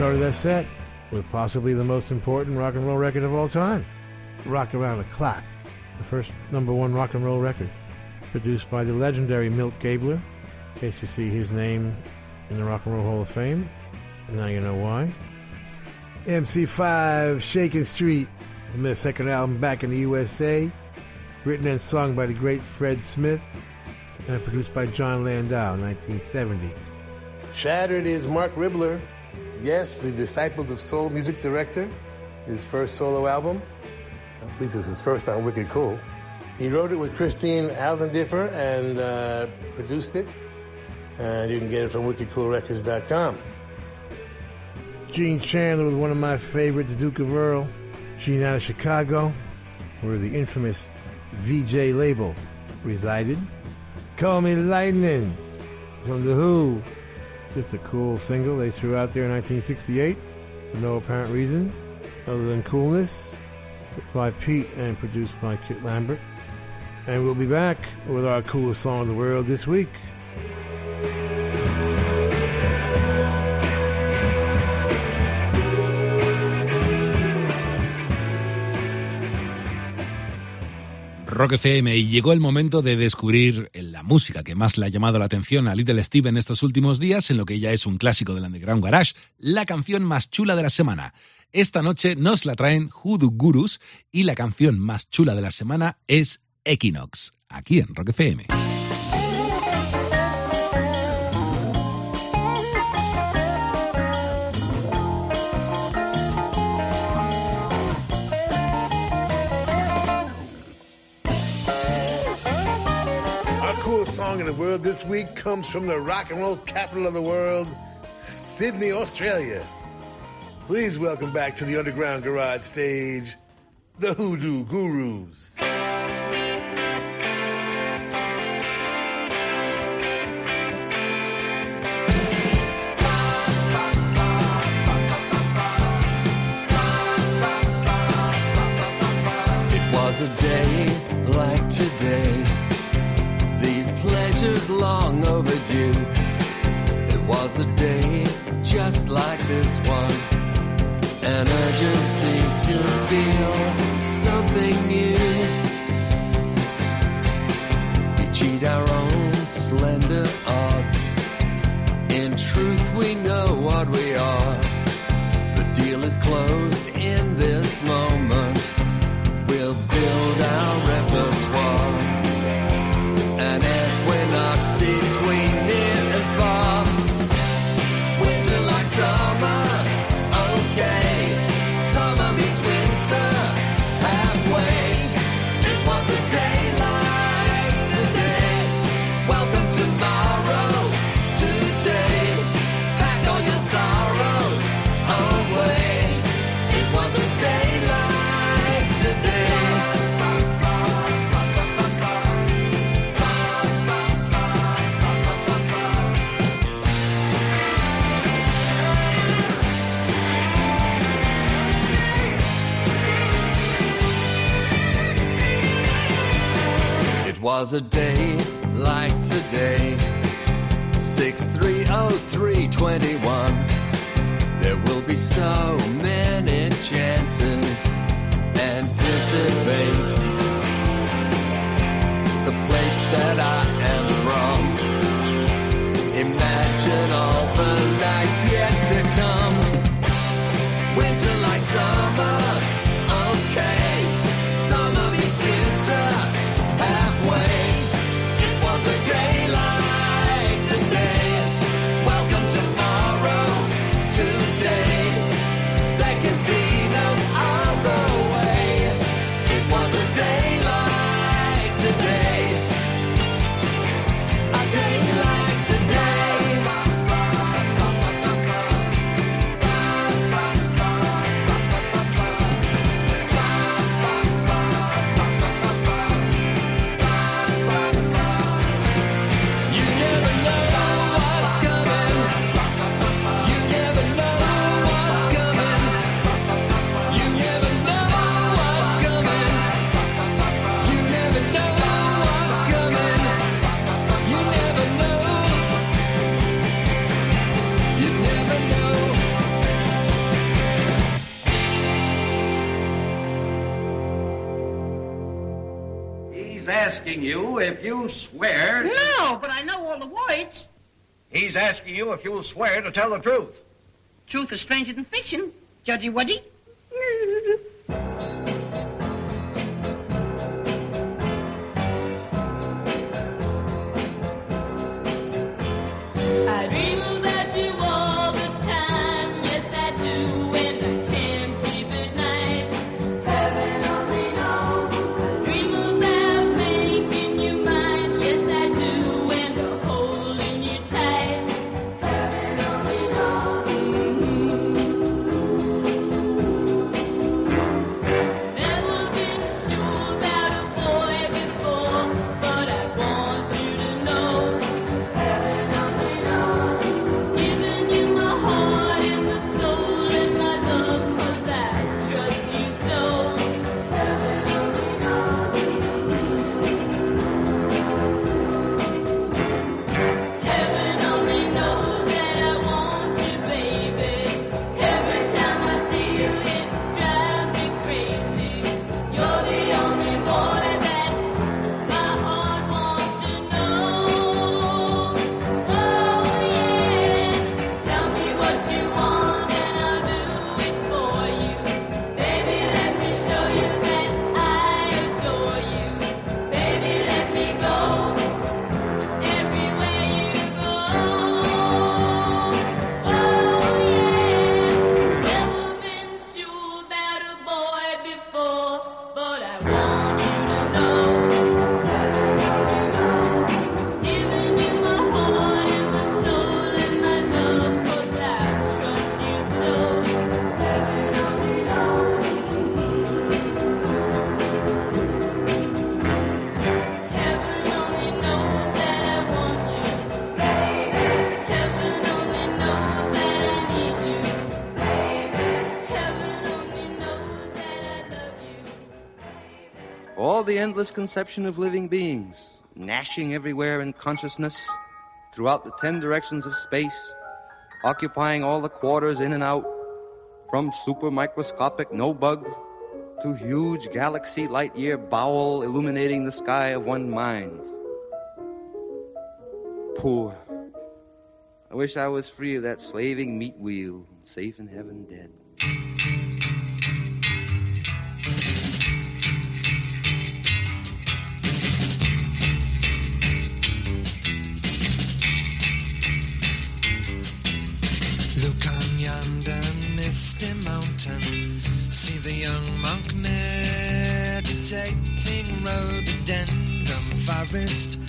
Started that set with possibly the most important rock and roll record of all time, Rock Around the Clock, the first number one rock and roll record, produced by the legendary Milt Gabler. In case you see his name in the Rock and Roll Hall of Fame, now you know why. MC5, Shaking Street, from their second album back in the USA, written and sung by the great Fred Smith, and produced by Jon Landau, 1970. Shattered is Marc Ribler, yes, the Disciples of Soul music director, his first solo album. At least it's his first on Wicked Cool. He wrote it with Christine Aldendiffer and uh, produced it. And you can get it from wickedcoolrecords.com. Gene Chandler with one of my favorites, Duke of Earl. Originating out of Chicago, where the infamous Vee-Jay label resided. Call Me Lightning from The Who. Just a cool single they threw out there in 1968 for no apparent reason other than coolness. By Pete and produced by Kit Lambert. And we'll be back with our coolest song in the world this week. Rock FM y llegó el momento de descubrir la música que más le ha llamado la atención a Little Steve en estos últimos días, en lo que ya es un clásico del Underground Garage, la canción más chula de la semana. Esta noche nos la traen Hoodoo Gurus y la canción más chula de la semana es Equinox, aquí en Rock FM. Coolest song in the world this week comes from the rock and roll capital of the world, Sydney, Australia. Please welcome back to the Underground Garage stage, the Hoodoo Gurus. It was a day like today, pleasures long overdue. It was a day just like this one, an urgency to feel something new. We cheat our own slender odds. In truth, we know what we are. The deal is closed in this moment. We'll build our repertoire. Equinox between near and far. Winter like summer, was a day like today. 630321. There will be so many chances. Anticipate the place that I am from. Imagine all the nights yet to come. Winter like summer, you if you swear. No, but I know all the words. He's asking you if you'll swear to tell the truth. Truth is stranger than fiction. Judgy Wudgy. conception of living beings, gnashing everywhere in consciousness, throughout the ten directions of space, occupying all the quarters in and out, from super microscopic no bug to huge galaxy light year bowel illuminating the sky of one mind. Poor. I wish I was free of that slaving meat wheel, safe in heaven dead. Mountain. See the young monk meditating rhododendron forest.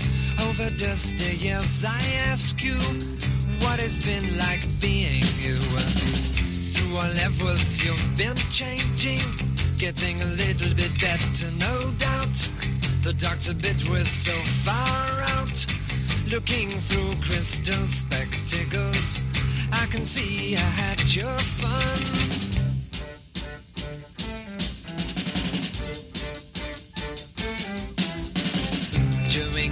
Over dusty years, I ask you what it's been like being you. Through all levels, you've been changing, getting a little bit better, no doubt. The doctor bit was so far out, looking through crystal spectacles. I can see I had your fun.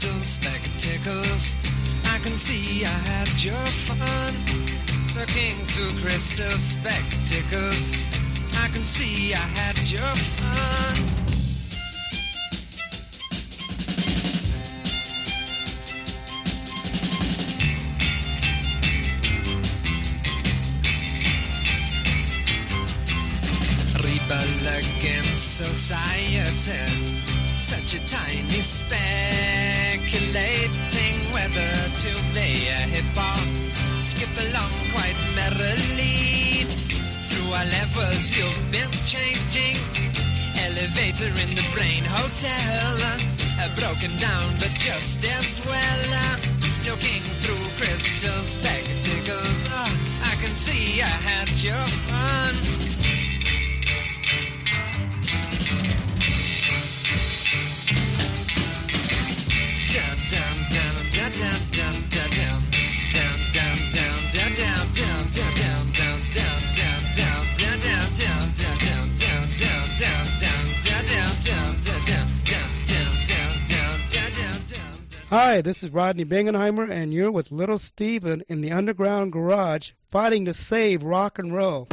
Crystal spectacles, I can see I had your fun. Looking through crystal spectacles, I can see I had your fun. Rebel against society such a tiny speculating whether to play a hip hop, skip along quite merrily. Through our levels, you've been changing. Elevator in the brain hotel, uh, broken down, but just as well. looking through crystal spectacles, I can see I had your fun. Hi, this is Rodney Bingenheimer, and you're with Little Steven in the Underground Garage fighting to save rock and roll.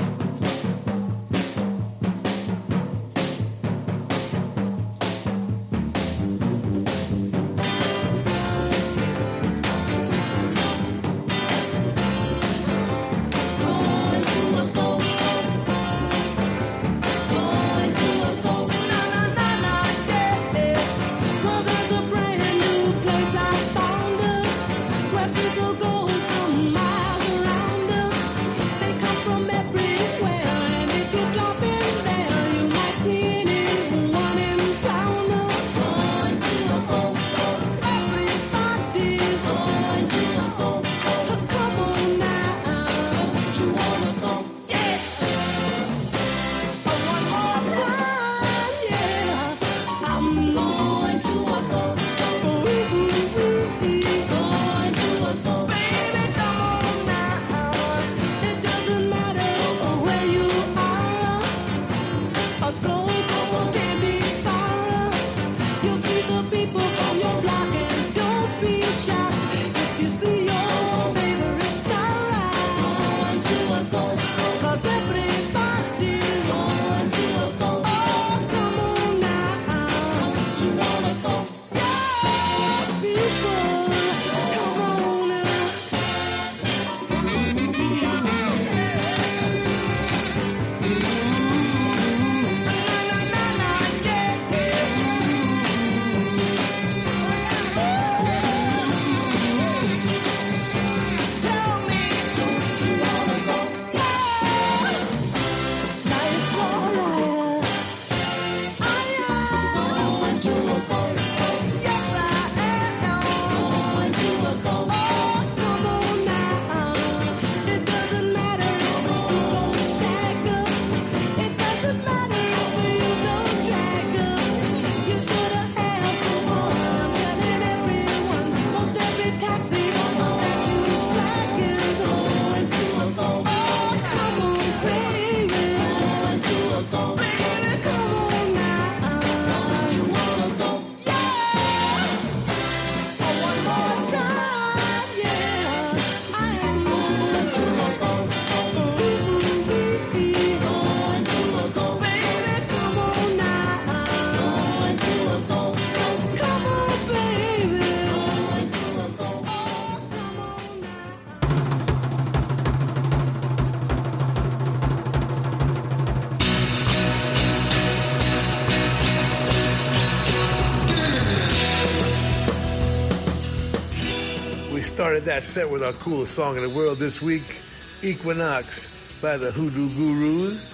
That set with our coolest song in the world this week, Equinox by the Hoodoo Gurus.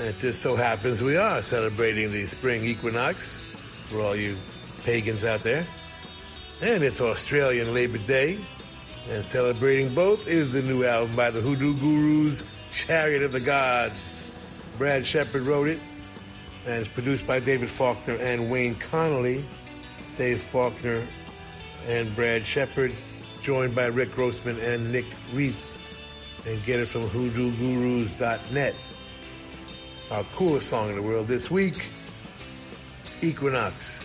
And it just so happens we are celebrating the spring equinox for all you pagans out there. And it's Australian Labor Day. And celebrating both is the new album by the Hoodoo Gurus, Chariot of the Gods. Brad Shepherd wrote it, and it's produced by David Faulkner and Wayne Connolly. Dave Faulkner and Brad Shepherd, joined by Rick Grossman and Nik Rieth. And get it from hoodoogurus.net. Our coolest song in the world this week, Equinox.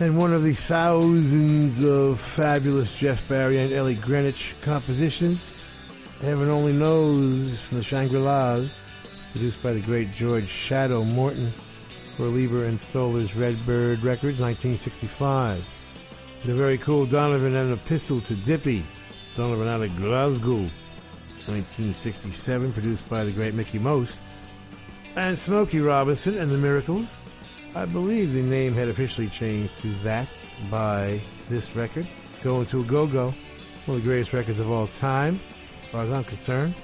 And one of the thousands of fabulous Jeff Barry and Ellie Greenwich compositions, Heaven Only Knows from the Shangri-Las, produced by the great George Shadow Morton for Leiber and Stoller's Redbird Records, 1965. The very cool Donovan and Epistle to Dippy, Donovan out of Glasgow, 1967, produced by the great Mickie Most. And Smokey Robinson and the Miracles, I believe the name had officially changed to that by this record. Going to a Go-Go, one of the greatest records of all time, as far as I'm concerned.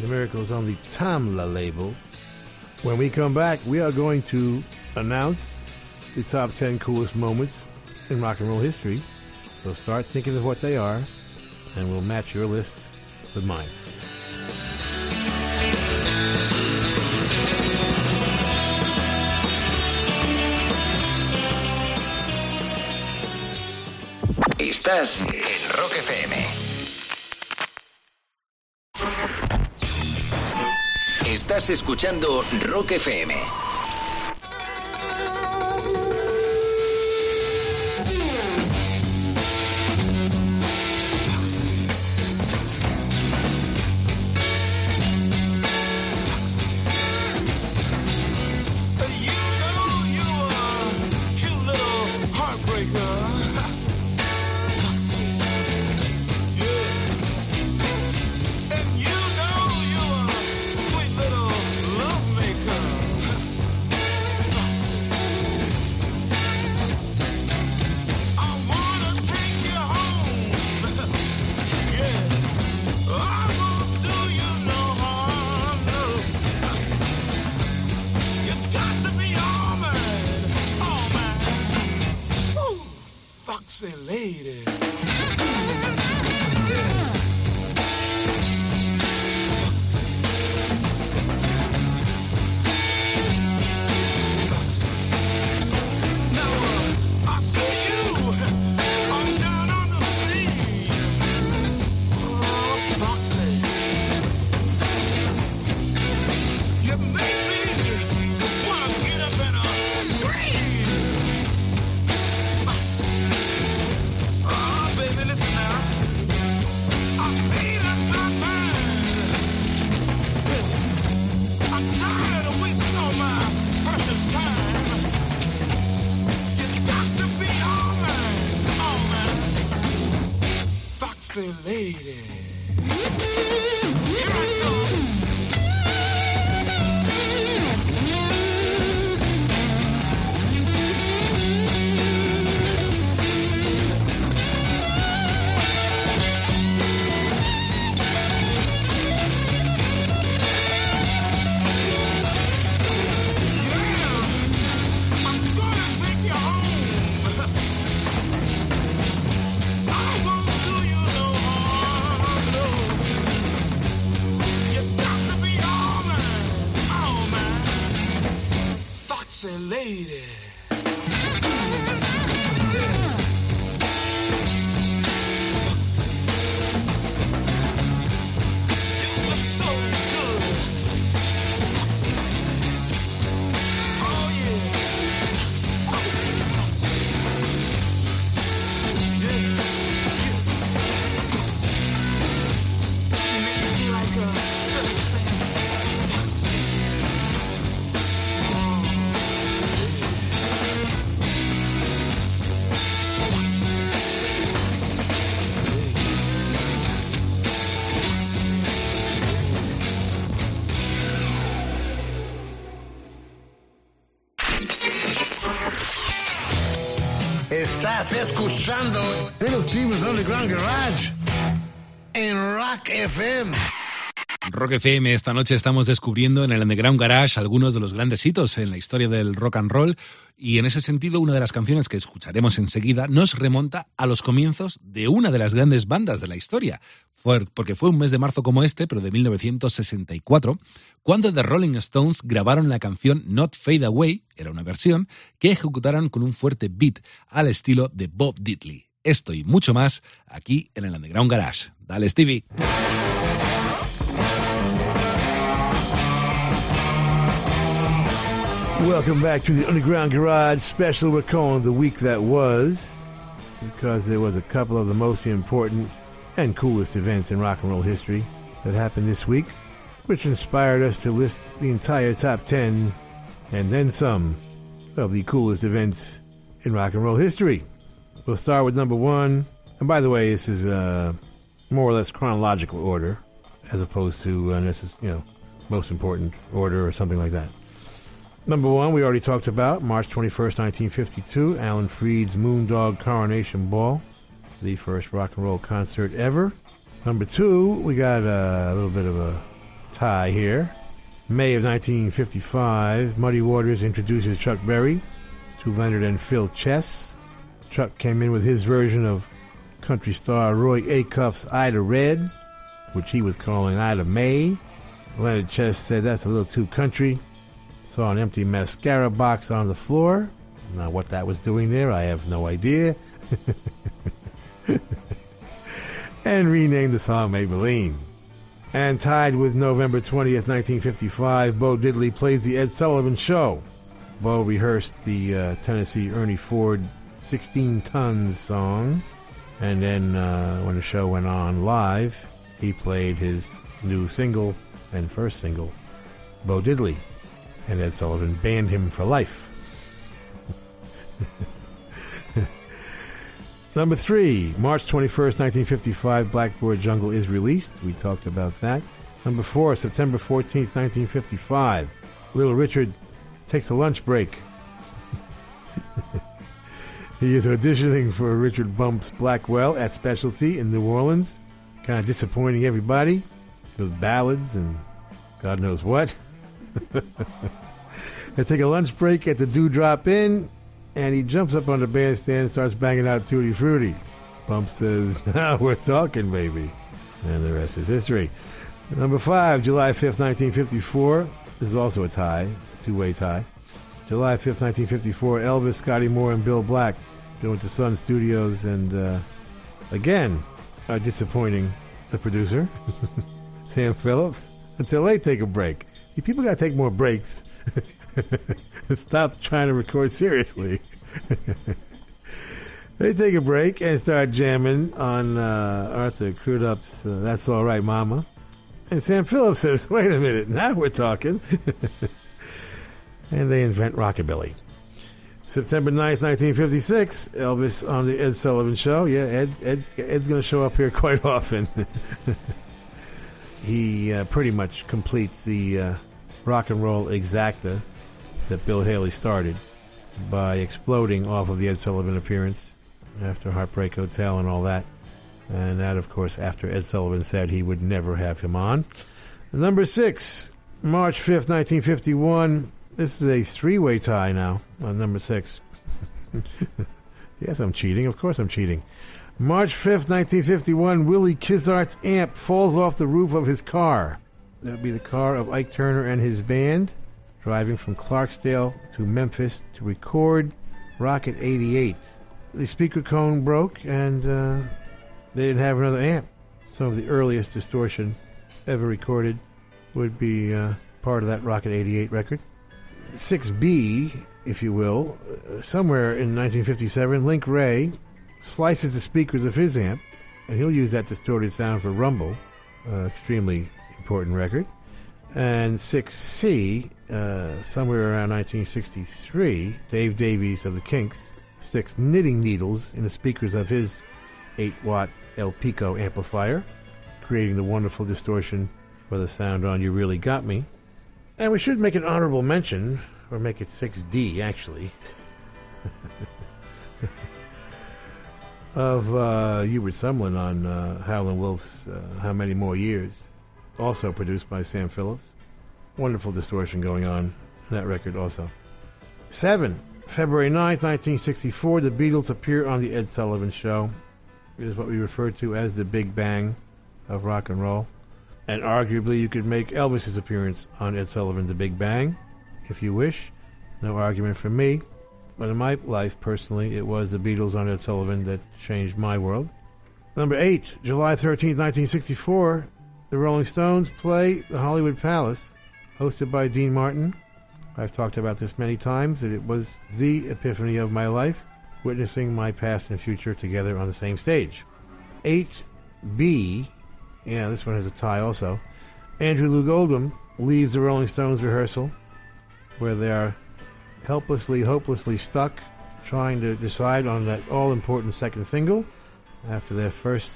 The Miracles on the Tamla label. When we come back, we are going to announce the top 10 coolest moments in rock and roll history. So start thinking of what they are, and we'll match your list with mine. Estás en Rock FM. Estás escuchando Rock FM. Escuchando Little Steven's Underground Garage en Rock FM. Rock FM, esta noche estamos descubriendo en el Underground Garage algunos de los grandes hitos en la historia del rock and roll y en ese sentido una de las canciones que escucharemos enseguida nos remonta a los comienzos de una de las grandes bandas de la historia. Fue, porque fue un mes de marzo como este, pero de 1964, cuando The Rolling Stones grabaron la canción Not Fade Away, era una versión, que ejecutaron con un fuerte beat al estilo de Bob Diddley. Esto y mucho más aquí en el Underground Garage. Dale, Stevie. Welcome back to the Underground Garage special we're calling The Week That Was because there was a couple of the most important and coolest events in rock and roll history that happened this week, which inspired us to list the entire top 10 and then some of the coolest events in rock and roll history. We'll start with number one. And by the way, this is uh, more or less chronological order as opposed to, uh, you know, most important order or something like that. Number one, we already talked about March 21st, 1952, Alan Freed's Moondog Coronation Ball, the first rock and roll concert ever. Number two, we got a little bit of a tie here. May of 1955, Muddy Waters introduces Chuck Berry to Leonard and Phil Chess. Chuck came in with his version of country star Roy Acuff's Ida Red, which he was calling Ida May. Leonard Chess said that's a little too country. Saw an empty mascara box on the floor. Now, what that was doing there, I have no idea. and renamed the song Maybelline. And tied with November 20th, 1955, Bo Diddley plays The Ed Sullivan Show. Bo rehearsed the uh, Tennessee Ernie Ford 16 Tons song. And then uh, when the show went on live, he played his new single and first single, Bo Diddley and Ed Sullivan banned him for life. Number three, March 21st, 1955, Blackboard Jungle is released. We talked about that. Number four, September 14th, 1955, Little Richard takes a lunch break. he is auditioning for Richard Bumps Blackwell at Specialty in New Orleans. Kind of disappointing everybody with ballads and God knows what. they take a lunch break at the Dewdrop Inn, and he jumps up on the bandstand and starts banging out Tutti Frutti. Bump says, now we're talking, baby. And the rest is history. Number five, July 5th, 1954. This is also a tie, two-way tie. July 5th, 1954, Elvis, Scotty Moore, and Bill Black go into Sun Studios and, uh, again, are disappointing the producer, Sam Phillips, until they take a break. You people got to take more breaks. Stop trying to record seriously. they take a break and start jamming on uh, Arthur Crudup's uh, "That's All Right, Mama," and Sam Phillips says, "Wait a minute, now we're talking." and they invent rockabilly. September 9th, 1956, Elvis on the Ed Sullivan Show. Yeah, Ed, Ed Ed's going to show up here quite often. He uh, pretty much completes the uh, rock and roll exacta that Bill Haley started by exploding off of the Ed Sullivan appearance after Heartbreak Hotel and all that. And that, of course, after Ed Sullivan said he would never have him on. Number six, March 5th, 1951. This is a three way tie now on number six. yes, I'm cheating. Of course, I'm cheating. March 5th, 1951, Willie Kizart's amp falls off the roof of his car. That would be the car of Ike Turner and his band, driving from Clarksdale to Memphis to record Rocket 88. The speaker cone broke, and uh, they didn't have another amp. Some of the earliest distortion ever recorded would be uh, part of that Rocket 88 record. 6B, if you will, uh, somewhere in 1957, Link Wray slices the speakers of his amp, and he'll use that distorted sound for Rumble, uh, extremely important record. And 6C, uh, somewhere around 1963, Dave Davies of the Kinks sticks knitting needles in the speakers of his 8 watt Elpico amplifier, creating the wonderful distortion for the sound on You Really Got Me. And we should make an honorable mention, or make it 6D actually. of uh, Hubert Sumlin on uh, Howlin' Wolf's uh, How Many More Years, also produced by Sam Phillips. Wonderful distortion going on in that record also. 7. February 9th, 1964, the Beatles appear on The Ed Sullivan Show. It is what we refer to as the Big Bang of rock and roll. And arguably, you could make Elvis's appearance on Ed Sullivan The Big Bang, if you wish. No argument from me. But in my life, personally, it was the Beatles on Ed Sullivan that changed my world. Number 8, July 13th, 1964, the Rolling Stones play the Hollywood Palace, hosted by Dean Martin. I've talked about this many times, that it was the epiphany of my life, witnessing my past and future together on the same stage. 8B, yeah, this one has a tie also. Andrew Loog Oldham leaves the Rolling Stones rehearsal, where they are helplessly, hopelessly stuck, trying to decide on that all important second single after their first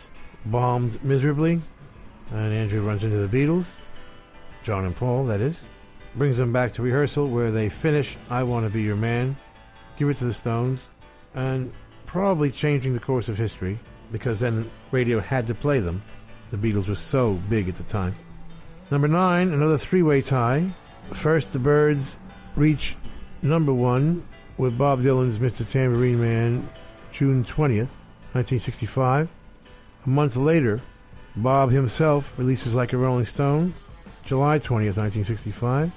bombed miserably. And Andrew runs into the Beatles, John and Paul, that is, brings them back to rehearsal where they finish I Want to Be Your Man, give it to the Stones, and probably changing the course of history because then radio had to play them. The Beatles were so big at the time. Number nine, another three way tie. First, the Byrds reach number one with Bob Dylan's Mr. Tambourine Man, June 20th, 1965. A month later, Bob himself releases Like a Rolling Stone, July 20th, 1965.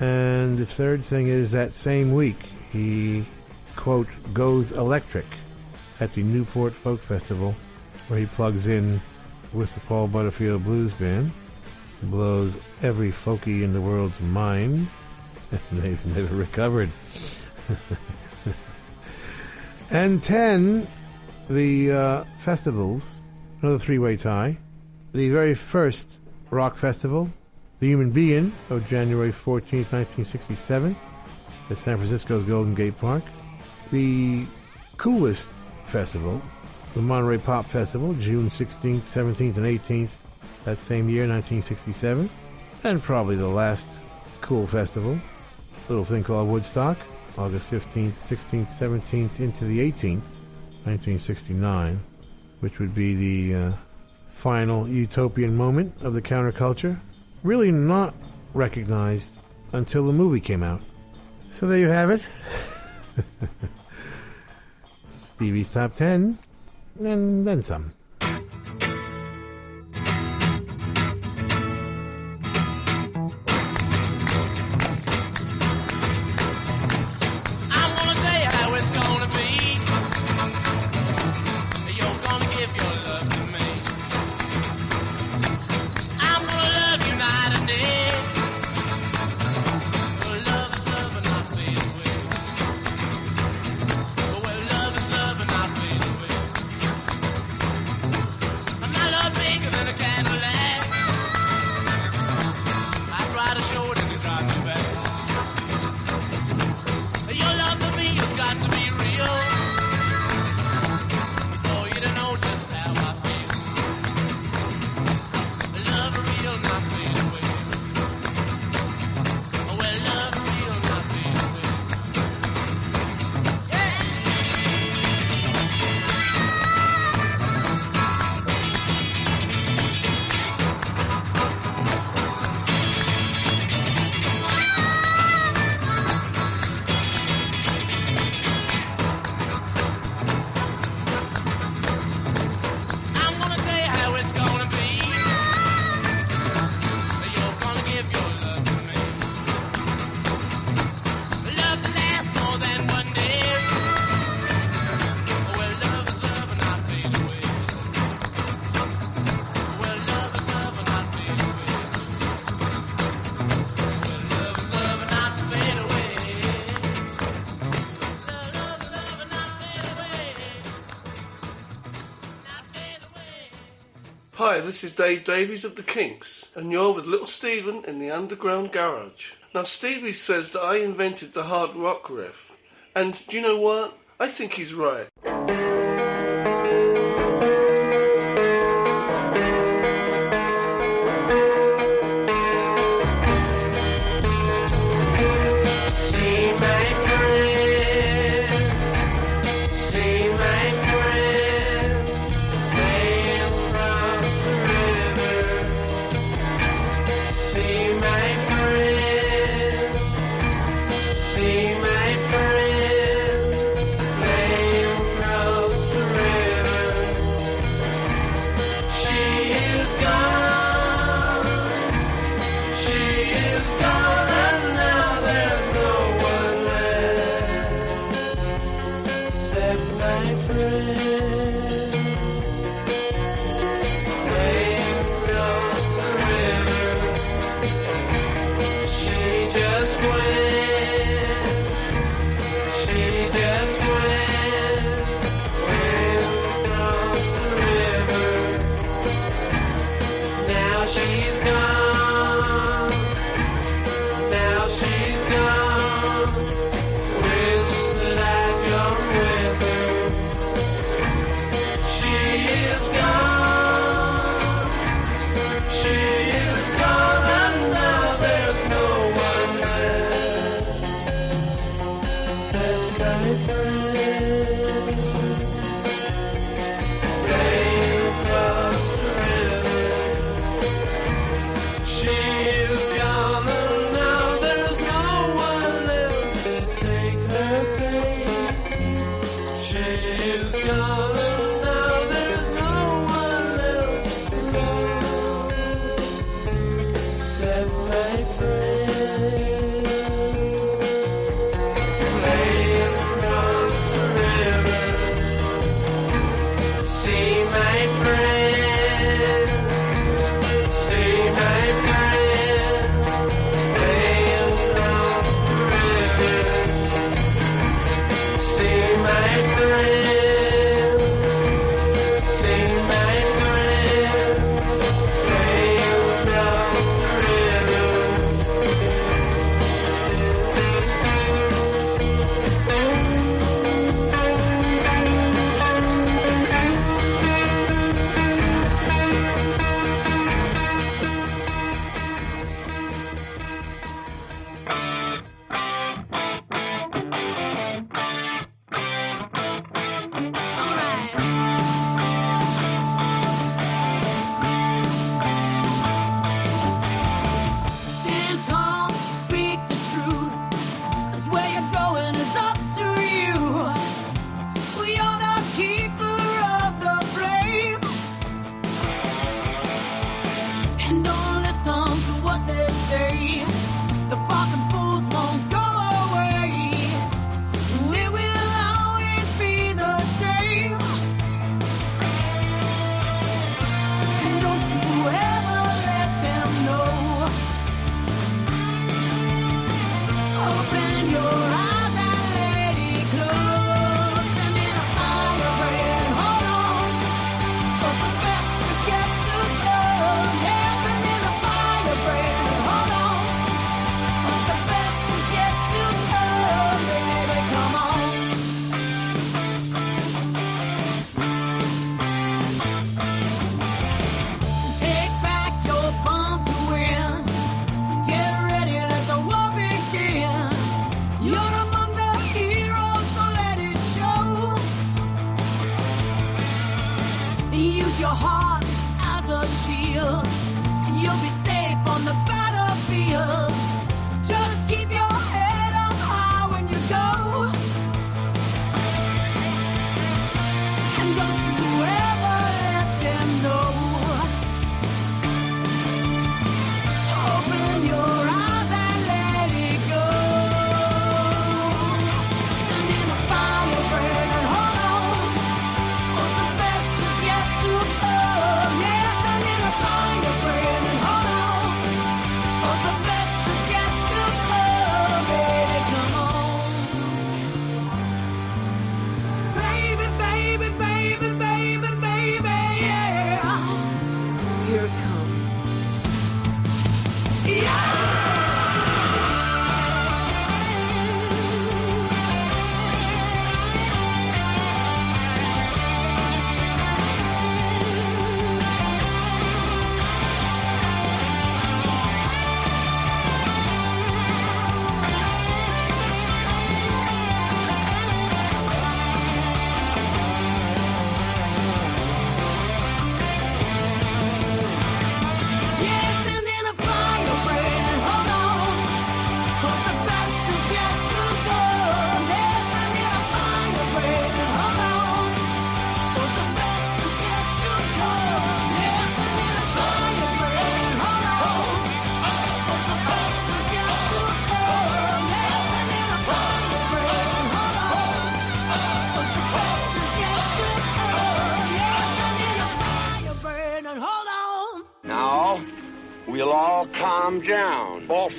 And the third thing is that same week, he, quote, goes electric at the Newport Folk Festival, where he plugs in with the Paul Butterfield Blues Band, blows every folkie in the world's mind, they've never recovered. and 10, the uh, festivals, another three way tie. The very first rock festival, the Human Be-In, of January 14th, 1967, at San Francisco's Golden Gate Park. The coolest festival, the Monterey Pop Festival, June 16th, 17th, and 18th, that same year, 1967. And probably the last cool festival, little thing called Woodstock, August 15th, 16th, 17th, into the 18th, 1969, which would be the uh, final utopian moment of the counterculture. Really not recognized until the movie came out. So there you have it. Stevie's Top 10, and then some. Give your love this is Dave Davies of the Kinks, and you're with Little Steven in the Underground Garage. Now, Stevie says that I invented the hard rock riff, and do you know what? I think he's right. My friend,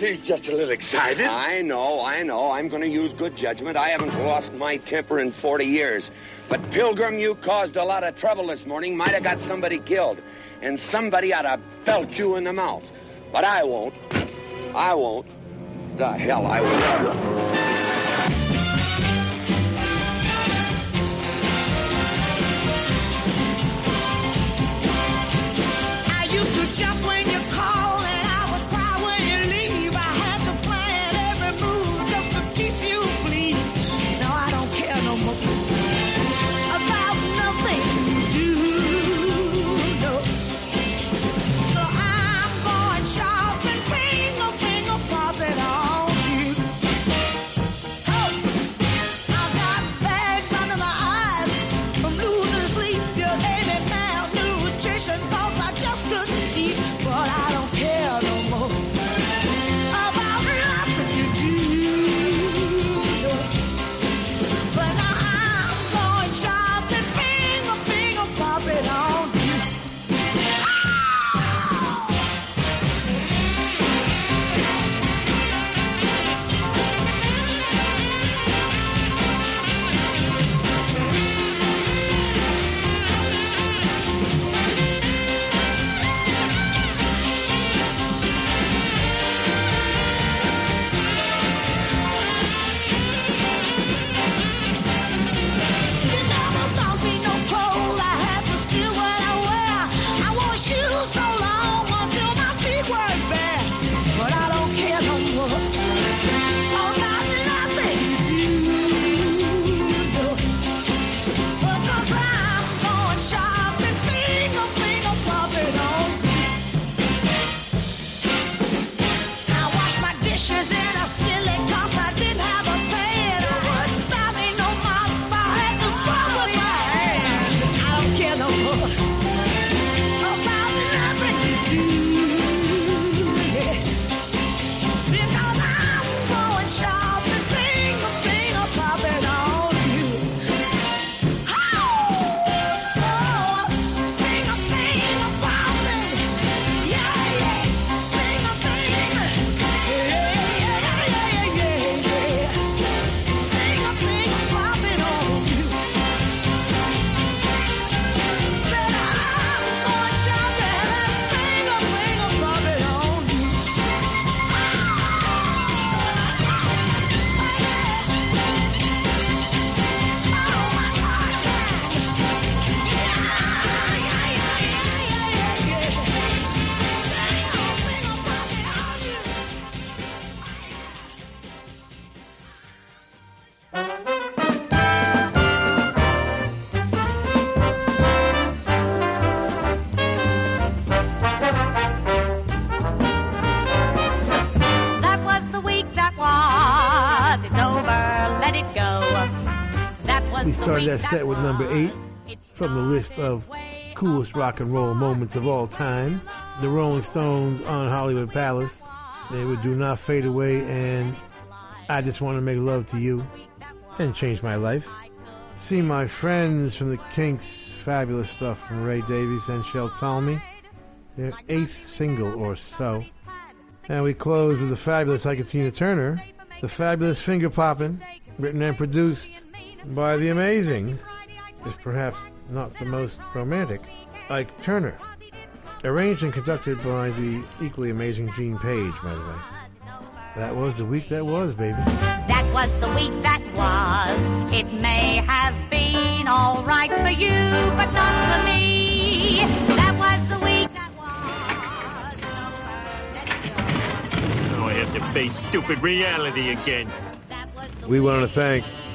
he's just a little excited. I know, I know. I'm going to use good judgment. I haven't lost my temper in 40 years. But, Pilgrim, you caused a lot of trouble this morning. Might have got somebody killed. And somebody ought to belt you in the mouth. But I won't. I won't. The hell I won't. I used to jump when you started that set with number eight from the list of coolest rock and roll moments of all time. The Rolling Stones on Hollywood Palace. They would do not fade away, and I just want to make love to you and change my life. See my friends from the Kinks, fabulous stuff from Ray Davies and Shel Talmy. Their eighth single or so. And we close with the fabulous Ike Tina Turner, the fabulous Finger Poppin', written and produced by the amazing, is perhaps not the most romantic, Ike Turner. Arranged and conducted by the equally amazing Gene Page, by the way. That was the week that was, baby. That was the week that was. It may have been all right for you, but not for me. That was the week that was. Now I have to face stupid reality again. We want to thank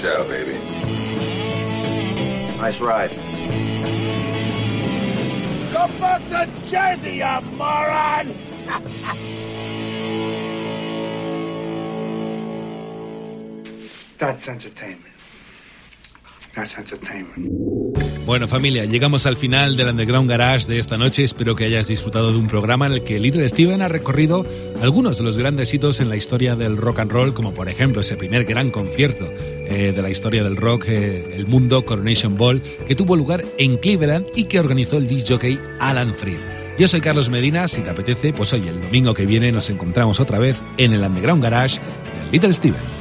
Ciao, baby. Nice ride. Go back to Jersey, you moron! That's entertainment. That's entertainment. Bueno familia, llegamos al final del Underground Garage de esta noche. Espero que hayas disfrutado de un programa en el que Little Steven ha recorrido algunos de los grandes hitos en la historia del rock and roll, como por ejemplo ese primer gran concierto eh, de la historia del rock, eh, el mundo Coronation Ball, que tuvo lugar en Cleveland y que organizó el disc jockey Alan Freed. Yo soy Carlos Medina, si te apetece, pues hoy el domingo que viene nos encontramos otra vez en el Underground Garage de Little Steven.